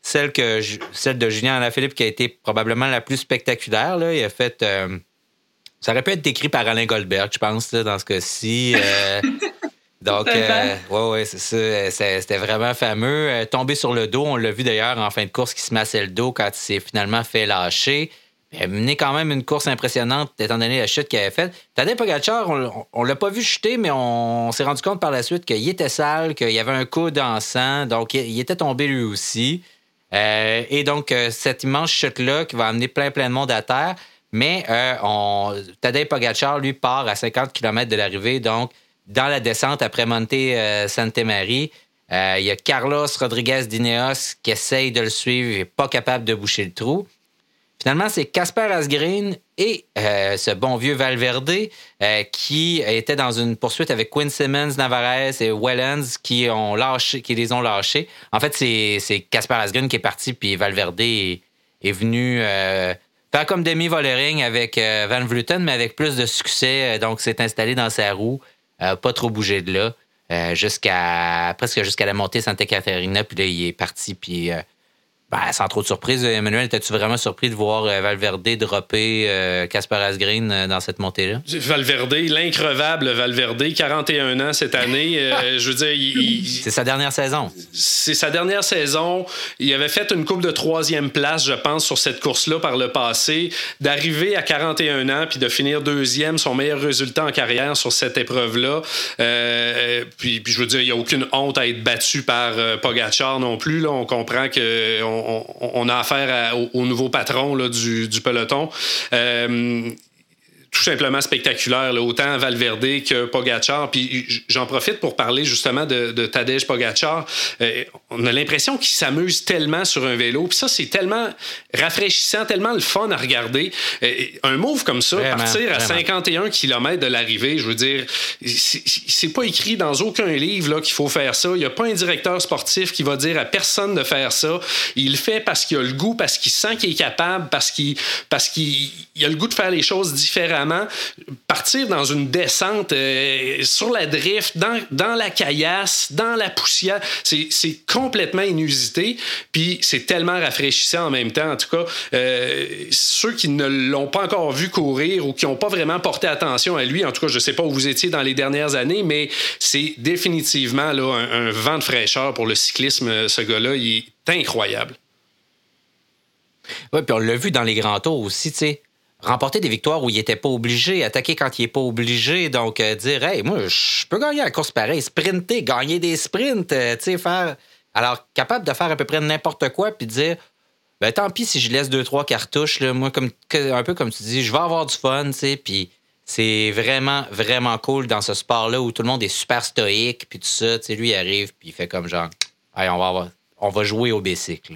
celle, que, celle de Julien Alaphilippe qui a été probablement la plus spectaculaire. Là. Il a fait. Euh, ça aurait pu être décrit par Alain Goldberg, je pense, dans ce cas-ci. Euh, donc, ouais, ouais, c'est ça. C'était vraiment fameux. tombé sur le dos, on l'a vu d'ailleurs en fin de course qui se massait le dos quand il s'est finalement fait lâcher. Il a mené quand même une course impressionnante, étant donné la chute qu'il avait faite. Tadej Pogacar, on, ne l'a pas vu chuter, mais on, s'est rendu compte par la suite qu'il était sale, qu'il y avait un coup en sang, donc il, était tombé lui aussi. Euh, et donc, euh, cette immense chute-là qui va amener plein, plein de monde à terre. Mais euh, on, Tadej lui, part à 50 km de l'arrivée, donc dans la descente après Monte Santa Marie. Il y a Carlos Rodriguez d'Ineos qui essaye de le suivre, il n'est pas capable de boucher le trou. Finalement, c'est Casper Asgreen et euh, ce bon vieux Valverde euh, qui était dans une poursuite avec Quinn Simmons, Navarez et Wellens qui, ont lâché, qui les ont lâchés. En fait, c'est Casper Asgreen qui est parti, puis Valverde est, venu euh, faire comme Demi Vollering avec Van Vleuten, mais avec plus de succès. donc, s'est installé dans sa roue, pas trop bougé de là, jusqu'à presque jusqu'à la montée Santa Catarina. Puis là, il est parti, puis ben, sans trop de surprise, Emmanuel, étais-tu vraiment surpris de voir euh, Valverde dropper euh, Casper Asgreen euh, dans cette montée-là?
Valverde, l'increvable Valverde, 41 ans cette année. je veux dire,
c'est sa dernière saison.
C'est sa dernière saison. Il avait fait une coupe de troisième place, je pense, sur cette course-là par le passé. D'arriver à 41 ans puis de finir deuxième, son meilleur résultat en carrière sur cette épreuve-là. puis, puis, je veux dire, il n'y a aucune honte à être battu par Pogachar non plus. Là. On comprend que on, a affaire au, nouveau patron du, peloton. Euh, tout simplement spectaculaire, autant Valverde que Pogachar. Puis j'en profite pour parler justement de, de Tadej Pogachar. Euh, on a l'impression qu'il s'amuse tellement sur un vélo. Puis ça, c'est tellement rafraîchissant, tellement le fun à regarder. Euh, un move comme ça, partir à 51 km de l'arrivée, je veux dire, c'est pas écrit dans aucun livre qu'il faut faire ça. Il n'y a pas un directeur sportif qui va dire à personne de faire ça. Il le fait parce qu'il a le goût, parce qu'il sent qu'il est capable, parce qu'il parce qu'il a le goût de faire les choses différemment partir dans une descente euh, sur la drift, dans, la caillasse, dans la poussière, c'est complètement inusité. Puis c'est tellement rafraîchissant en même temps. En tout cas, euh, ceux qui ne l'ont pas encore vu courir ou qui n'ont pas vraiment porté attention à lui, en tout cas, je ne sais pas où vous étiez dans les dernières années, mais c'est définitivement là, un, un vent de fraîcheur pour le cyclisme, ce gars-là. Il est incroyable.
Oui, puis on l'a vu dans les grands tours aussi, tu sais remporter des victoires où il n'était pas obligé, attaquer quand il n'est pas obligé. Donc, euh, dire, hey, moi, je peux gagner la course pareil, sprinter, gagner des sprints, euh, tu sais, faire. Alors, capable de faire à peu près n'importe quoi, puis dire, ben tant pis si je laisse deux, trois cartouches, là, moi, comme, un peu comme tu dis, je vais avoir du fun, tu sais, puis c'est vraiment, vraiment cool dans ce sport-là où tout le monde est super stoïque, puis tout ça, tu sais, lui, il arrive, puis il fait comme genre, hey, on va, on va jouer au bicycle.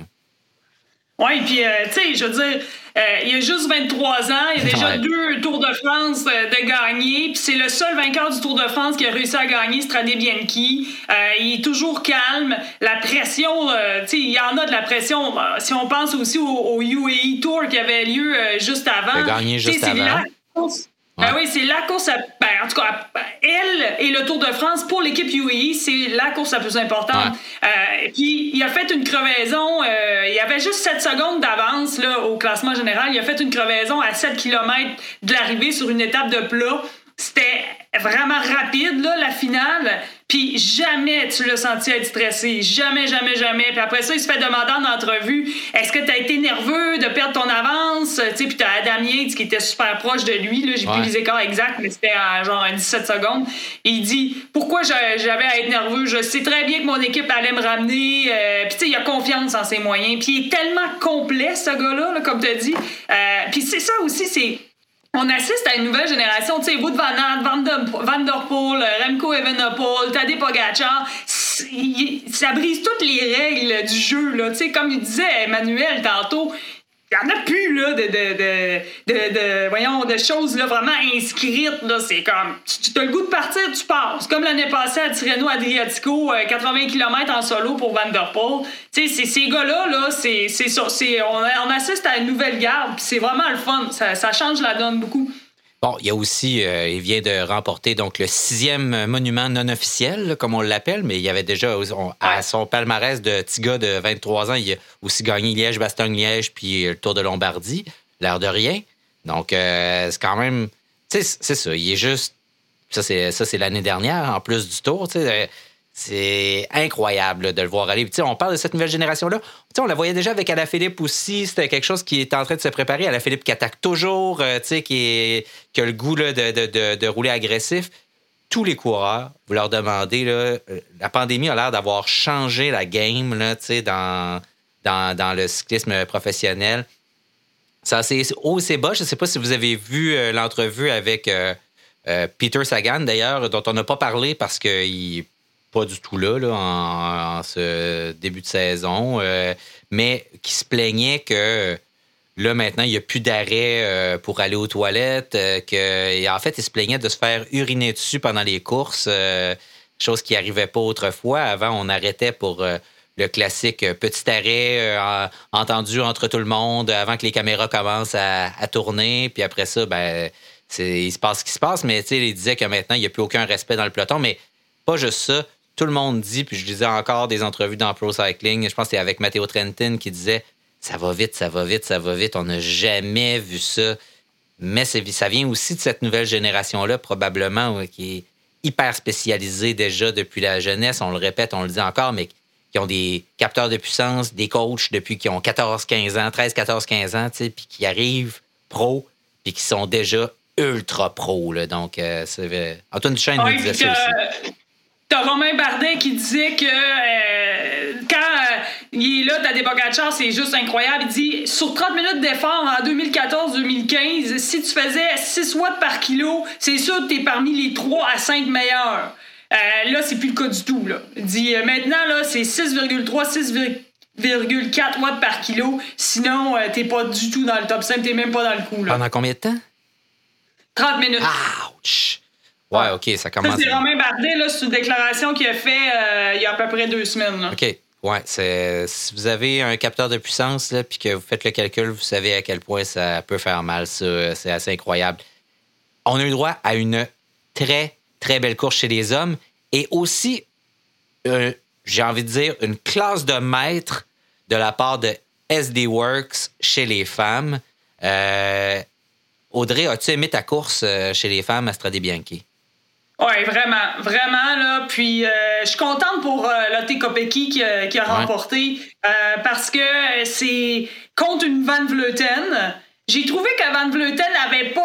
Oui, puis, euh, tu sais, je veux dire, euh, il a juste 23 ans, il a déjà deux Tours de France euh, de gagner, puis c'est le seul vainqueur du Tour de France qui a réussi à gagner, Strade Bianchi. il est toujours calme. La pression, tu sais, il y en a de la pression. si on pense aussi au, UAE Tour qui avait lieu juste avant.
Il a gagné juste avant.
Ben oui, c'est la course. Ben, en tout cas, elle et le Tour de France pour l'équipe UAE, c'est la course la plus importante. Euh, puis il a fait une crevaison. Euh, il y avait juste 7 secondes d'avance au classement général. Il a fait une crevaison à 7 km de l'arrivée sur une étape de plat. C'était vraiment rapide, là, la finale. Puis jamais tu l'as senti être stressé. Jamais, jamais, jamais. Puis après ça, il se fait demander en entrevue est-ce que tu as été nerveux de perdre ton avance? Tu Puis tu as Adam Yates qui était super proche de lui. Là, j'ai plus les écarts exacts, mais c'était à genre 17 secondes. Et il dit pourquoi j'avais à être nerveux? Je sais très bien que mon équipe allait me ramener. Euh, puis tu sais, il a confiance en ses moyens. Puis il est tellement complet, ce gars-là, comme tu as dit. Euh, puis c'est ça aussi, c'est on assiste à une nouvelle génération. Tu sais, Wood Van Aert, Van, Der Poel, Remco Evenepoel, Tadej Pogacar, ça brise toutes les règles du jeu. Là. Tu sais, comme il disait Emmanuel tantôt, il n'y en a plus là, de, de, de, voyons, de choses là, vraiment inscrites. Là. C'est comme, tu, as le goût de partir, tu pars. C'est comme l'année passée à Tirreno Adriatico, 80 euh, km en solo pour Van Der Poel. Tu sais, ces gars-là, là, c'est, on, on assiste à une nouvelle garde, c'est vraiment le fun. Ça change la donne beaucoup.
Bon, il y a aussi, euh, il vient de remporter donc le sixième monument non officiel, comme on l'appelle, mais il y avait déjà à son palmarès de petit gars de 23 ans, il a aussi gagné Liège, Bastogne-Liège, puis le Tour de Lombardie, l'air de rien. Donc, euh, c'est quand même, c'est ça, il est juste, ça c'est l'année dernière, en plus du Tour, tu sais, c'est incroyable de le voir aller. on parle de cette nouvelle génération-là. On la voyait déjà avec Philippe aussi. C'était quelque chose qui est en train de se préparer. Philippe qui attaque toujours, euh, qui, qui, a le goût de, de, de, rouler agressif. Tous les coureurs, vous leur demandez, euh, la pandémie a l'air d'avoir changé la game dans, dans, dans le cyclisme professionnel. Ça, c'est haut, c'est bas. Je ne sais pas si vous avez vu euh, l'entrevue avec Peter Sagan, d'ailleurs, dont on n'a pas parlé parce qu'il pas du tout là, en, ce début de saison, euh, mais qui se plaignait que là, maintenant, il n'y a plus d'arrêt euh, pour aller aux toilettes, euh, que, en fait, il se plaignait de se faire uriner dessus pendant les courses, chose qui n'arrivait pas autrefois. Avant, on arrêtait pour le classique petit arrêt entendu entre tout le monde avant que les caméras commencent à, tourner, puis après ça, ben, il se passe ce qui se passe, mais il disait que maintenant, il n'y a plus aucun respect dans le peloton, mais pas juste ça tout le monde dit, puis je disais encore des entrevues dans Pro Cycling, je pense que c'était avec Matteo Trentin qui disait ça va vite, ça va vite, ça va vite, on n'a jamais vu ça. Mais ça vient aussi de cette nouvelle génération-là, probablement, qui est hyper spécialisée déjà depuis la jeunesse. On le répète, on le dit encore, mais qui ont des capteurs de puissance, des coachs depuis qu'ils ont 14-15 ans, 13-14-15 ans, puis qui arrivent pro, puis qui sont déjà ultra pro. Donc, euh, Antoine Duchesne nous disait ça aussi.
T'as Romain Bardet qui disait que euh, quand euh, il est là, t'as des Pogacar, c'est juste incroyable. Il dit sur 30 minutes d'effort en 2014-2015, si tu faisais 6 watts par kilo, c'est sûr que t'es parmi les 3 à 5 meilleurs. Euh, là, c'est plus le cas du tout. Là. Il dit maintenant, là, c'est 6,3, 6,4 watts par kilo. Sinon, t'es pas du tout dans le top 5, t'es même pas dans le coup. Là.
Pendant combien de temps?
30 minutes.
Ouch! Ouais, OK, ça commence.
C'est Romain Bardet, là, c'est une déclaration qu'il a fait euh, il y a à peu près deux semaines.
OK. Ouais, c'est, si vous avez un capteur de puissance, puis que vous faites le calcul, vous savez à quel point ça peut faire mal. C'est assez incroyable. On a eu droit à une très, très belle course chez les hommes et aussi, euh, j'ai envie de dire, une classe de maître de la part de SD Works chez les femmes. Euh, Audrey, as-tu aimé ta course chez les femmes à Strade Bianchi?
Oui, vraiment, vraiment. Là. Puis, euh, je suis contente pour euh, Lotte Kopecky qui, qui, a remporté euh, parce que c'est contre une Van Vleuten. J'ai trouvé que Van Vleuten n'avait pas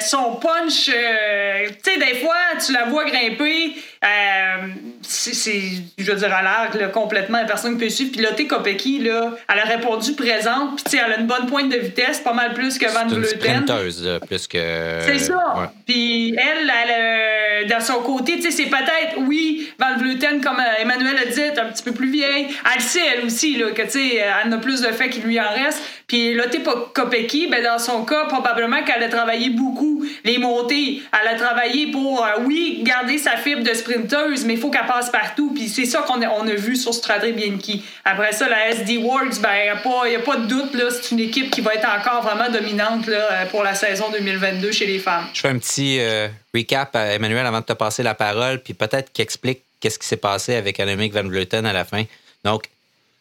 son punch. tu sais, des fois, tu la vois grimper. c'est, je veux dire, à l'arc, complètement, personne ne peut suivre. Puis Kopecky, là, elle a répondu présente. Puis, elle a une bonne pointe de vitesse, pas mal plus que Van Vleuten.
C'est plus que.
C'est ça. Puis, elle, elle dans son côté, tu sais, c'est peut-être, oui, Van Vleuten, comme euh, Emmanuel a dit, est un petit peu plus vieille. Elle sait, elle aussi, là, que, tu sais, elle a plus de fait qu'il lui en reste. Puis Lotte Kopecky, ben, dans son cas, probablement qu'elle a travaillé beaucoup les montées. Elle a travaillé pour, euh, oui, garder sa fibre de sprinteuse, mais il faut qu'elle passe partout. Puis c'est ça qu'on a, on a vu sur Strade Bianchi. Après ça, la SD Works, ben, il n'y a, pas de doute, là, c'est une équipe qui va être encore vraiment dominante là, euh, pour la saison 2022 chez les femmes.
Je fais un petit recap, Emmanuel, avant de te passer la parole, puis peut-être qu'explique qu'est-ce qui s'est passé avec Annemiek van Vleuten à la fin. Donc,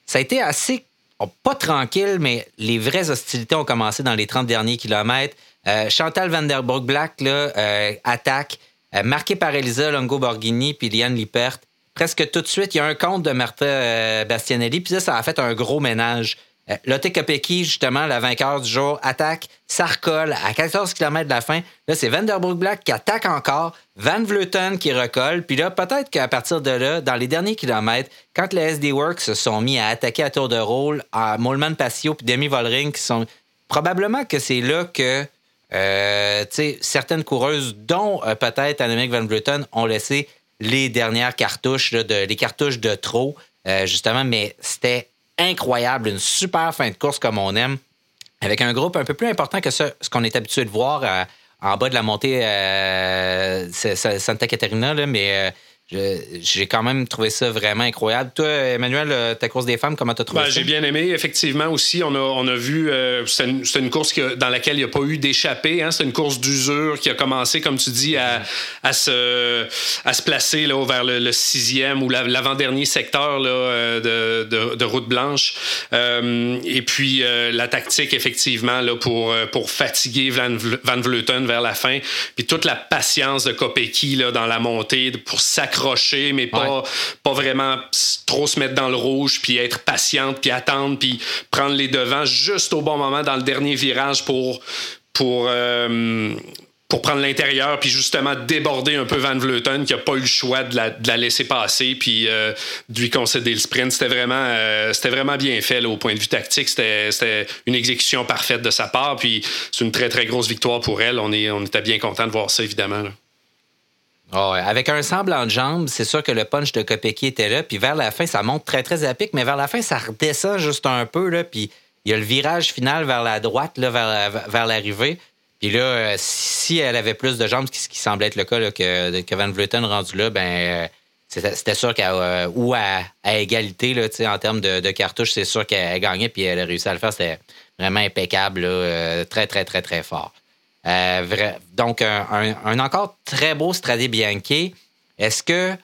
ça a été assez, oh, pas tranquille, mais les vraies hostilités ont commencé dans les 30 derniers kilomètres. Euh, Chantal van der Broek-Black euh, attaque, euh, marquée par Elisa Longo-Borghini puis Liane Lippert. Presque tout de suite, il y a un compte de Martha Bastianelli, puis ça a fait un gros ménage. Euh, Lotte Kopecky, justement, la vainqueur du jour, attaque, ça recolle à 14 km de la fin. Là, c'est Vanderbroek Black qui attaque encore, Van Vleuten qui recolle. Puis là, peut-être qu'à partir de là, dans les derniers kilomètres, quand les SD Works se sont mis à attaquer à tour de rôle, à Molman Passio puis Demi Volring qui sont. Probablement que c'est là que euh, certaines coureuses, dont euh, peut-être Annemiek van Vleuten, ont laissé les dernières cartouches, les cartouches de trop, justement, mais c'était incroyable, une super fin de course comme on aime, avec un groupe un peu plus important que ce, qu'on est habitué de voir en bas de la montée Santa Caterina, là, mais j'ai quand même trouvé ça vraiment incroyable. Toi, Emmanuel, euh, ta course des femmes, comment tu as trouvé ben,
ça? J'ai bien aimé. Effectivement, aussi, on a, on a vu, euh, c'est une, course dans laquelle il n'y a pas eu d'échappée. Hein? C'est une course d'usure qui a commencé, comme tu dis, à, à, se, à se placer là, vers le, sixième ou l'avant-dernier secteur là, euh, de, de, route blanche. et puis, la tactique, effectivement, là, pour, pour fatiguer Van, Van Vleuten vers la fin. Puis toute la patience de Kopecky là, dans la montée pour s'accrocher accrocher, mais pas, pas vraiment trop se mettre dans le rouge, puis être patiente, puis attendre, puis prendre les devants juste au bon moment dans le dernier virage pour, pour, euh, pour prendre l'intérieur, puis justement déborder un peu Van Vleuten, qui n'a pas eu le choix de la, laisser passer, puis euh, de lui concéder le sprint. C'était vraiment, euh, c'était vraiment bien fait au point de vue tactique. C'était, une exécution parfaite de sa part, puis c'est une très, très grosse victoire pour elle. On, est, on était bien content de voir ça, évidemment.
Ah avec un semblant de jambes, c'est sûr que le punch de Kopecky était là. Puis vers la fin, ça monte très, très à pic, mais vers la fin, ça redescend juste un peu. Là, puis il y a le virage final vers la droite, là, vers, l'arrivée. Puis là, euh, si elle avait plus de jambes, ce qui semblait être le cas que, Van Vleuten rendu là, ben euh, c'était sûr qu'à euh, à, égalité là, en termes de, de cartouches, c'est sûr qu'elle gagnait puis elle a réussi à le faire. C'était vraiment impeccable, très, très, très, très fort. Euh, donc, un, encore très beau Stradé Bianchi. Est-ce que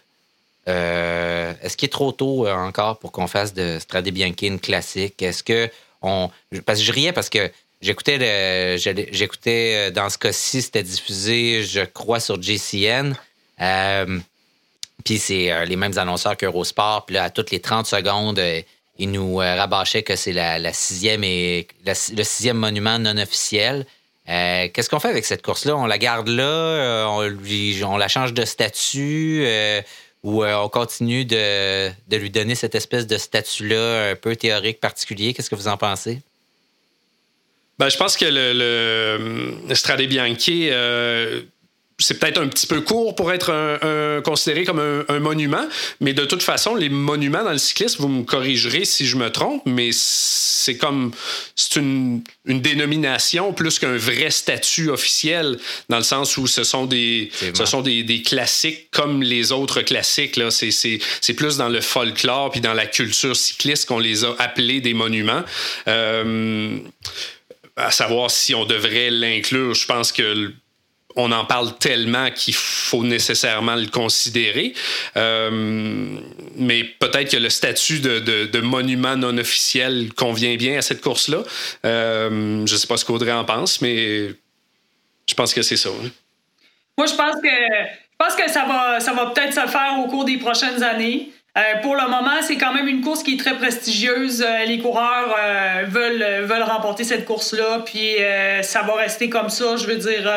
euh, est-ce qu'il est trop tôt euh, encore pour qu'on fasse de Stradé Bianchi une classique? Est-ce que on. Parce que je riais parce que j'écoutais j'écoutais dans ce cas-ci, c'était diffusé, je crois, sur JCN. puis c'est les mêmes annonceurs qu'Eurosport. Puis à toutes les 30 secondes, ils nous rabâchaient que c'est la, sixième et le sixième monument non officiel. Euh, qu'est-ce qu'on fait avec cette course-là? On la garde là, euh, on, lui, on la change de statut euh, ou on continue de, lui donner cette espèce de statut-là un peu théorique particulier? Qu'est-ce que vous en pensez?
Ben, je pense que le, le Strade Bianchi c'est peut-être un petit peu court pour être un, considéré comme un, monument, mais de toute façon, les monuments dans le cyclisme, vous me corrigerez si je me trompe, mais c'est comme c'est une, dénomination plus qu'un vrai statut officiel, dans le sens où ce sont des, ce sont des, classiques comme les autres classiques. Là. C'est, plus dans le folklore puis dans la culture cycliste qu'on les a appelés des monuments. Euh, à savoir si on devrait l'inclure, je pense que on en parle tellement qu'il faut nécessairement le considérer. Euh, mais peut-être que le statut de, monument non officiel convient bien à cette course-là. Euh, je ne sais pas ce qu'Audrey en pense, mais je pense que c'est ça. Hein.
Moi, je pense que, je pense que ça va, ça va peut-être se faire au cours des prochaines années. Euh, pour le moment, c'est quand même une course qui est très prestigieuse. Euh, les coureurs euh, veulent, veulent remporter cette course-là, puis ça va rester comme ça. Je veux dire,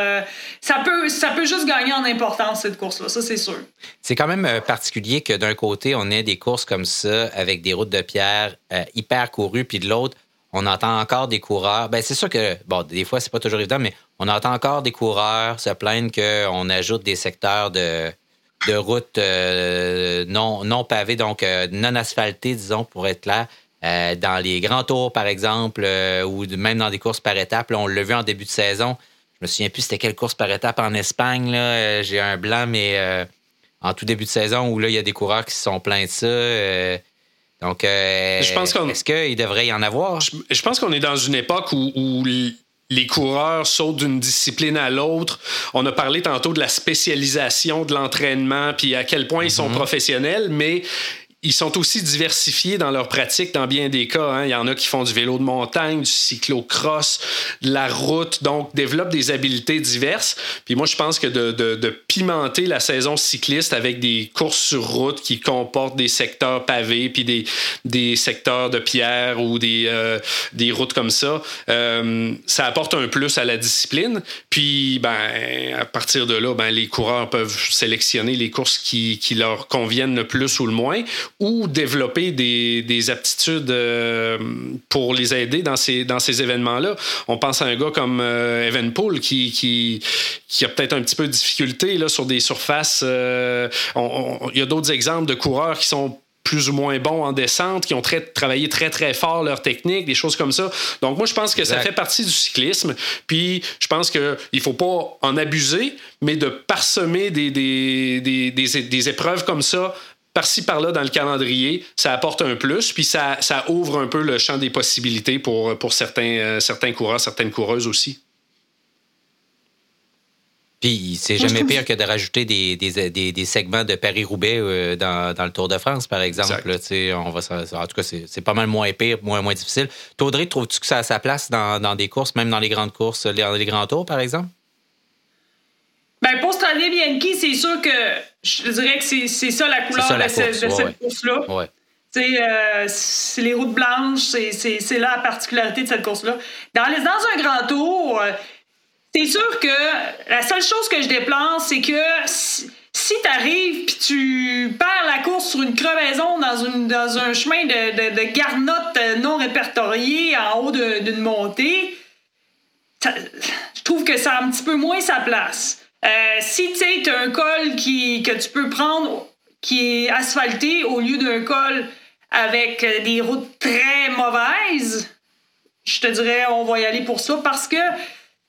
ça, peut, ça peut juste gagner en importance, cette course-là, ça c'est sûr.
C'est quand même particulier que d'un côté, on ait des courses comme ça, avec des routes de pierre hyper courues, puis de l'autre, on entend encore des coureurs. Ben, c'est sûr que, bon, des fois, c'est pas toujours évident, mais on entend encore des coureurs se plaindre qu'on ajoute des secteurs de de routes euh, non, non pavées, donc euh, non asphaltées, disons, pour être là. Euh, dans les grands tours, par exemple, ou même dans des courses par étapes. on l'a vu en début de saison. Je me souviens plus c'était quelle course par étape en Espagne. Là. J'ai un blanc, mais en tout début de saison où là, il y a des coureurs qui se sont plaints de ça. donc, je pense est-ce qu'il devrait y en avoir?
Je, pense qu'on est dans une époque où, où les coureurs sautent d'une discipline à l'autre. On a parlé tantôt de la spécialisation de l'entraînement, puis à quel point ils sont mhm. professionnels, mais ils sont aussi diversifiés dans leur pratique dans bien des cas. Hein. Il y en a qui font du vélo de montagne, du cyclocross, de la route, donc développent des habiletés diverses. Puis moi, je pense que de, de, pimenter la saison cycliste avec des courses sur route qui comportent des secteurs pavés, puis des, des secteurs de pierre ou des, euh, des routes comme ça, euh, ça apporte un plus à la discipline. Puis, ben, à partir de là, ben, les coureurs peuvent sélectionner les courses qui, qui leur conviennent le plus ou le moins ou développer des, aptitudes pour les aider dans ces, dans ces événements-là. On pense à un gars comme Evan Poole qui, qui, qui a peut-être un petit peu de difficulté là, sur des surfaces. il y a d'autres exemples de coureurs qui sont plus ou moins bons en descente, qui ont très, travaillé très, très fort leur technique, des choses comme ça. Donc, moi, je pense que ça fait partie du cyclisme. Puis, je pense qu'il ne faut pas en abuser, mais de parsemer des, des, des, des épreuves comme ça par-ci, par-là dans le calendrier, ça apporte un plus, puis ça, ça, ouvre un peu le champ des possibilités pour, pour certains, euh, certains coureurs, certaines coureuses aussi.
Puis c'est jamais pire que de rajouter des, des, des, segments de Paris-Roubaix euh, dans, dans, le Tour de France, par exemple. on va, en tout cas, c'est pas mal moins pire, moins, moins difficile. Toi, Audrey, trouves-tu que ça a sa place dans, dans, des courses, même dans les grandes courses, dans les grands tours, par exemple?
Ben pour Stanley Bianchi, c'est sûr que je dirais que c'est ça la couleur de, cette course-là.
Ouais.
Euh, c'est les routes blanches, c'est là la particularité de cette course-là. Dans, les, dans un grand tour, euh, c'est sûr que la seule chose que je déplore, c'est que si, tu arrives puis tu perds la course sur une crevaison dans, une, dans un chemin de, de, garnotte non répertorié en haut d'une montée, je trouve que ça a un petit peu moins sa place. Euh, si tu as un col qui, que tu peux prendre qui est asphalté au lieu d'un col avec des routes très mauvaises, je te dirais on va y aller pour ça parce que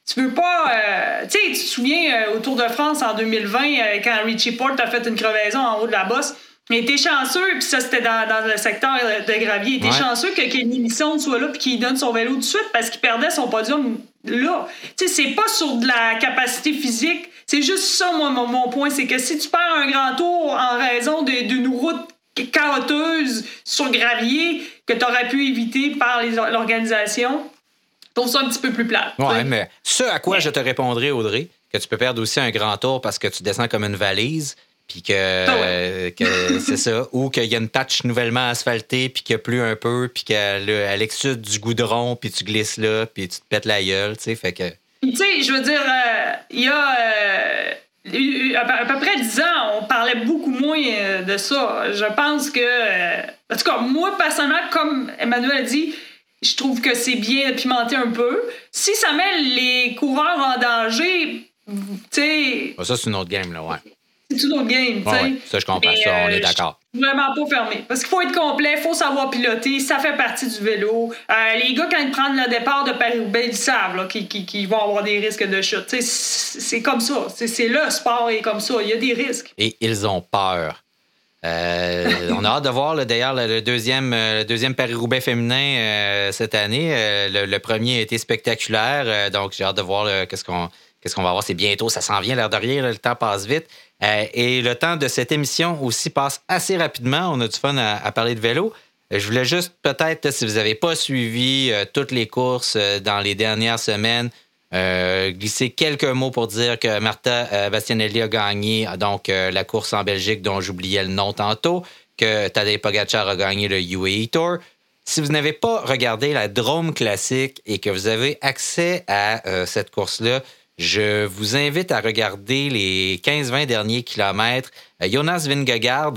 tu veux pas. Euh, tu sais, tu te souviens euh, au Tour de France en 2020, euh, quand Richie Porte a fait une crevaison en haut de la bosse. Mais était chanceux, puis ça c'était dans, dans, le secteur de gravier, il était chanceux que Kenny Lisson soit là puis qu'il donne son vélo tout de suite parce qu'il perdait son podium là. Tu sais, c'est pas sur de la capacité physique, c'est juste ça moi, mon, mon point, c'est que si tu perds un grand tour en raison d'une route caroteuse sur gravier que tu aurais pu éviter par l'organisation, trouve ça un petit peu plus plat.
Oui, mais ce à quoi je te répondrai, Audrey, que tu peux perdre aussi un grand tour parce que tu descends comme une valise, puis que, ah c'est ça, ou qu'il y a une patch nouvellement asphaltée, puis qu'il a plus un peu, puis qu'elle l'exude du goudron, puis tu glisses là, puis tu te pètes la gueule, tu sais, fait que...
Tu sais, je veux dire, euh, il y a... Euh, à peu près 10 ans, on parlait beaucoup moins euh, de ça. Je pense que, en tout cas, moi, personnellement, comme Emmanuel a dit, je trouve que c'est bien pimenté un peu. Si ça met les coureurs en danger, tu sais.
Ça, c'est une autre game, là, ouais.
C'est une autre game, tu sais.
ça, je comprends ça, on est euh, d'accord.
Vraiment pas fermé. Parce qu'il faut être complet, il faut savoir piloter, ça fait partie du vélo. Euh, les gars, quand ils prennent le départ de Paris-Roubaix, ils savent qu'ils vont avoir des risques de chute. C'est comme ça. C'est le sport est comme ça. Il y a des risques.
Et ils ont peur. Euh, on a hâte de voir d'ailleurs le deuxième, deuxième Paris-Roubaix féminin euh, cette année. Le, premier a été spectaculaire, donc j'ai hâte de voir qu'est-ce qu'on qu'est-ce qu'on va voir. C'est bientôt, ça s'en vient l'air de rien, le temps passe vite. Et le temps de cette émission aussi passe assez rapidement. On a du fun à, parler de vélo. Je voulais juste peut-être, si vous n'avez pas suivi toutes les courses dans les dernières semaines, euh, glisser quelques mots pour dire que Martha euh, Bastianelli a gagné donc euh, la course en Belgique dont j'oubliais le nom tantôt, que Tadej Pogacar a gagné le UAE Tour. Si vous n'avez pas regardé la Drôme classique et que vous avez accès à cette course-là, je vous invite à regarder les 15-20 derniers kilomètres. Jonas Vingegaard,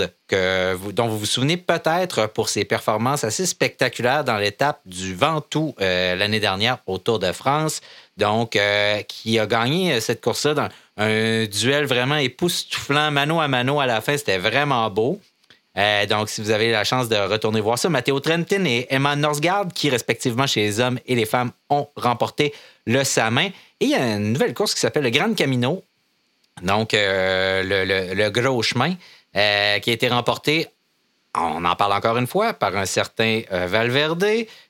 dont vous vous souvenez peut-être pour ses performances assez spectaculaires dans l'étape du Ventoux l'année dernière au Tour de France, donc, euh, qui a gagné euh, cette course-là dans un duel vraiment époustouflant, mano à mano à la fin. C'était vraiment beau. Euh, donc, si vous avez la chance de retourner voir ça, Matteo Trentin et Emma Norsgaard, qui respectivement chez les hommes et les femmes ont remporté le Samin. Et il y a une nouvelle course qui s'appelle le Grand Camino, donc le, le, gros chemin, qui a été remporté on en parle encore une fois, par un certain euh, Valverde.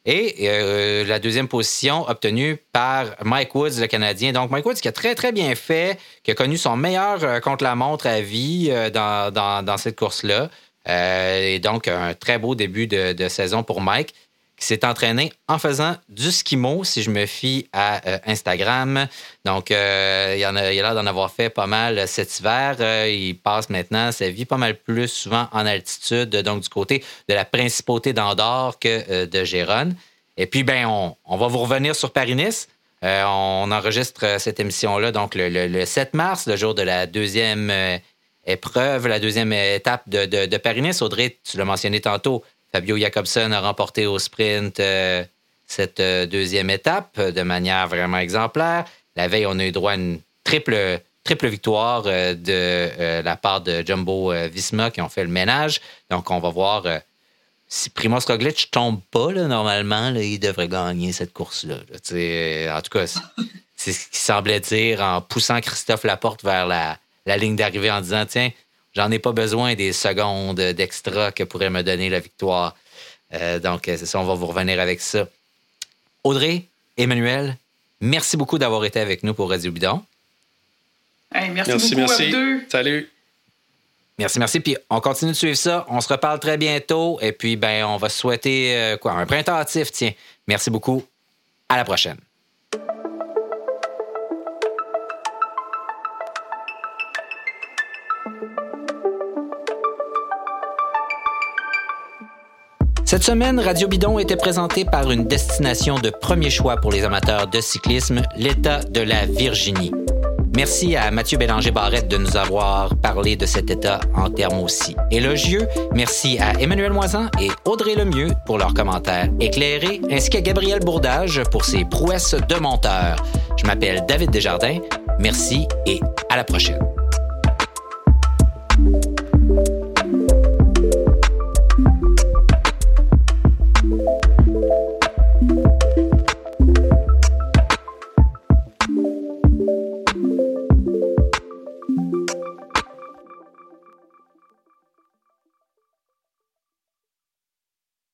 Et euh, la deuxième position obtenue par Mike Woods, le Canadien. Donc, Mike Woods qui a très, très bien fait, qui a connu son meilleur euh, contre-la-montre à vie dans, cette course-là. et donc, un très beau début de saison pour Mike qui s'est entraîné en faisant du skimo, si je me fie à euh, Instagram. Donc, euh, il, a l'air d'en avoir fait pas mal cet hiver. Euh, il passe maintenant sa vie pas mal plus souvent en altitude, donc du côté de la principauté d'Andorre que de Gérone. Et puis, ben, on, va vous revenir sur Paris-Nice. on enregistre cette émission-là donc le, 7 mars, le jour de la deuxième épreuve, la deuxième étape de, de, Paris-Nice. Audrey, tu l'as mentionné tantôt, Fabio Jacobson a remporté au sprint euh, cette euh, deuxième étape de manière vraiment exemplaire. La veille, on a eu droit à une triple, triple victoire de la part de Jumbo Visma qui ont fait le ménage. Donc, on va voir si Primoz Roglic tombe pas, normalement, il devrait gagner cette course-là. en tout cas, c'est ce qu'il semblait dire en poussant Christophe Laporte vers la, ligne d'arrivée en disant Tiens, j'en ai pas besoin des secondes d'extra que pourrait me donner la victoire. Euh, donc, c'est ça, on va vous revenir avec ça. Audrey, Emmanuel, merci beaucoup d'avoir été avec nous pour Radio Bidon.
merci, beaucoup, merci.
Salut.
Merci, merci. Puis on continue de suivre ça. On se reparle très bientôt. Et puis, ben, on va souhaiter euh, quoi? Un printemps actif, tiens. Merci beaucoup. À la prochaine. Cette semaine, Radio Bidon était présenté par une destination de premier choix pour les amateurs de cyclisme, l'État de la Virginie. Merci à Mathieu Bélanger-Barrette de nous avoir parlé de cet état en termes aussi élogieux. Merci à Emmanuel Moisan et Audrey Lemieux pour leurs commentaires éclairés, ainsi qu'à Gabriel Bourdage pour ses prouesses de monteur. Je m'appelle David Desjardins. Merci et à la prochaine.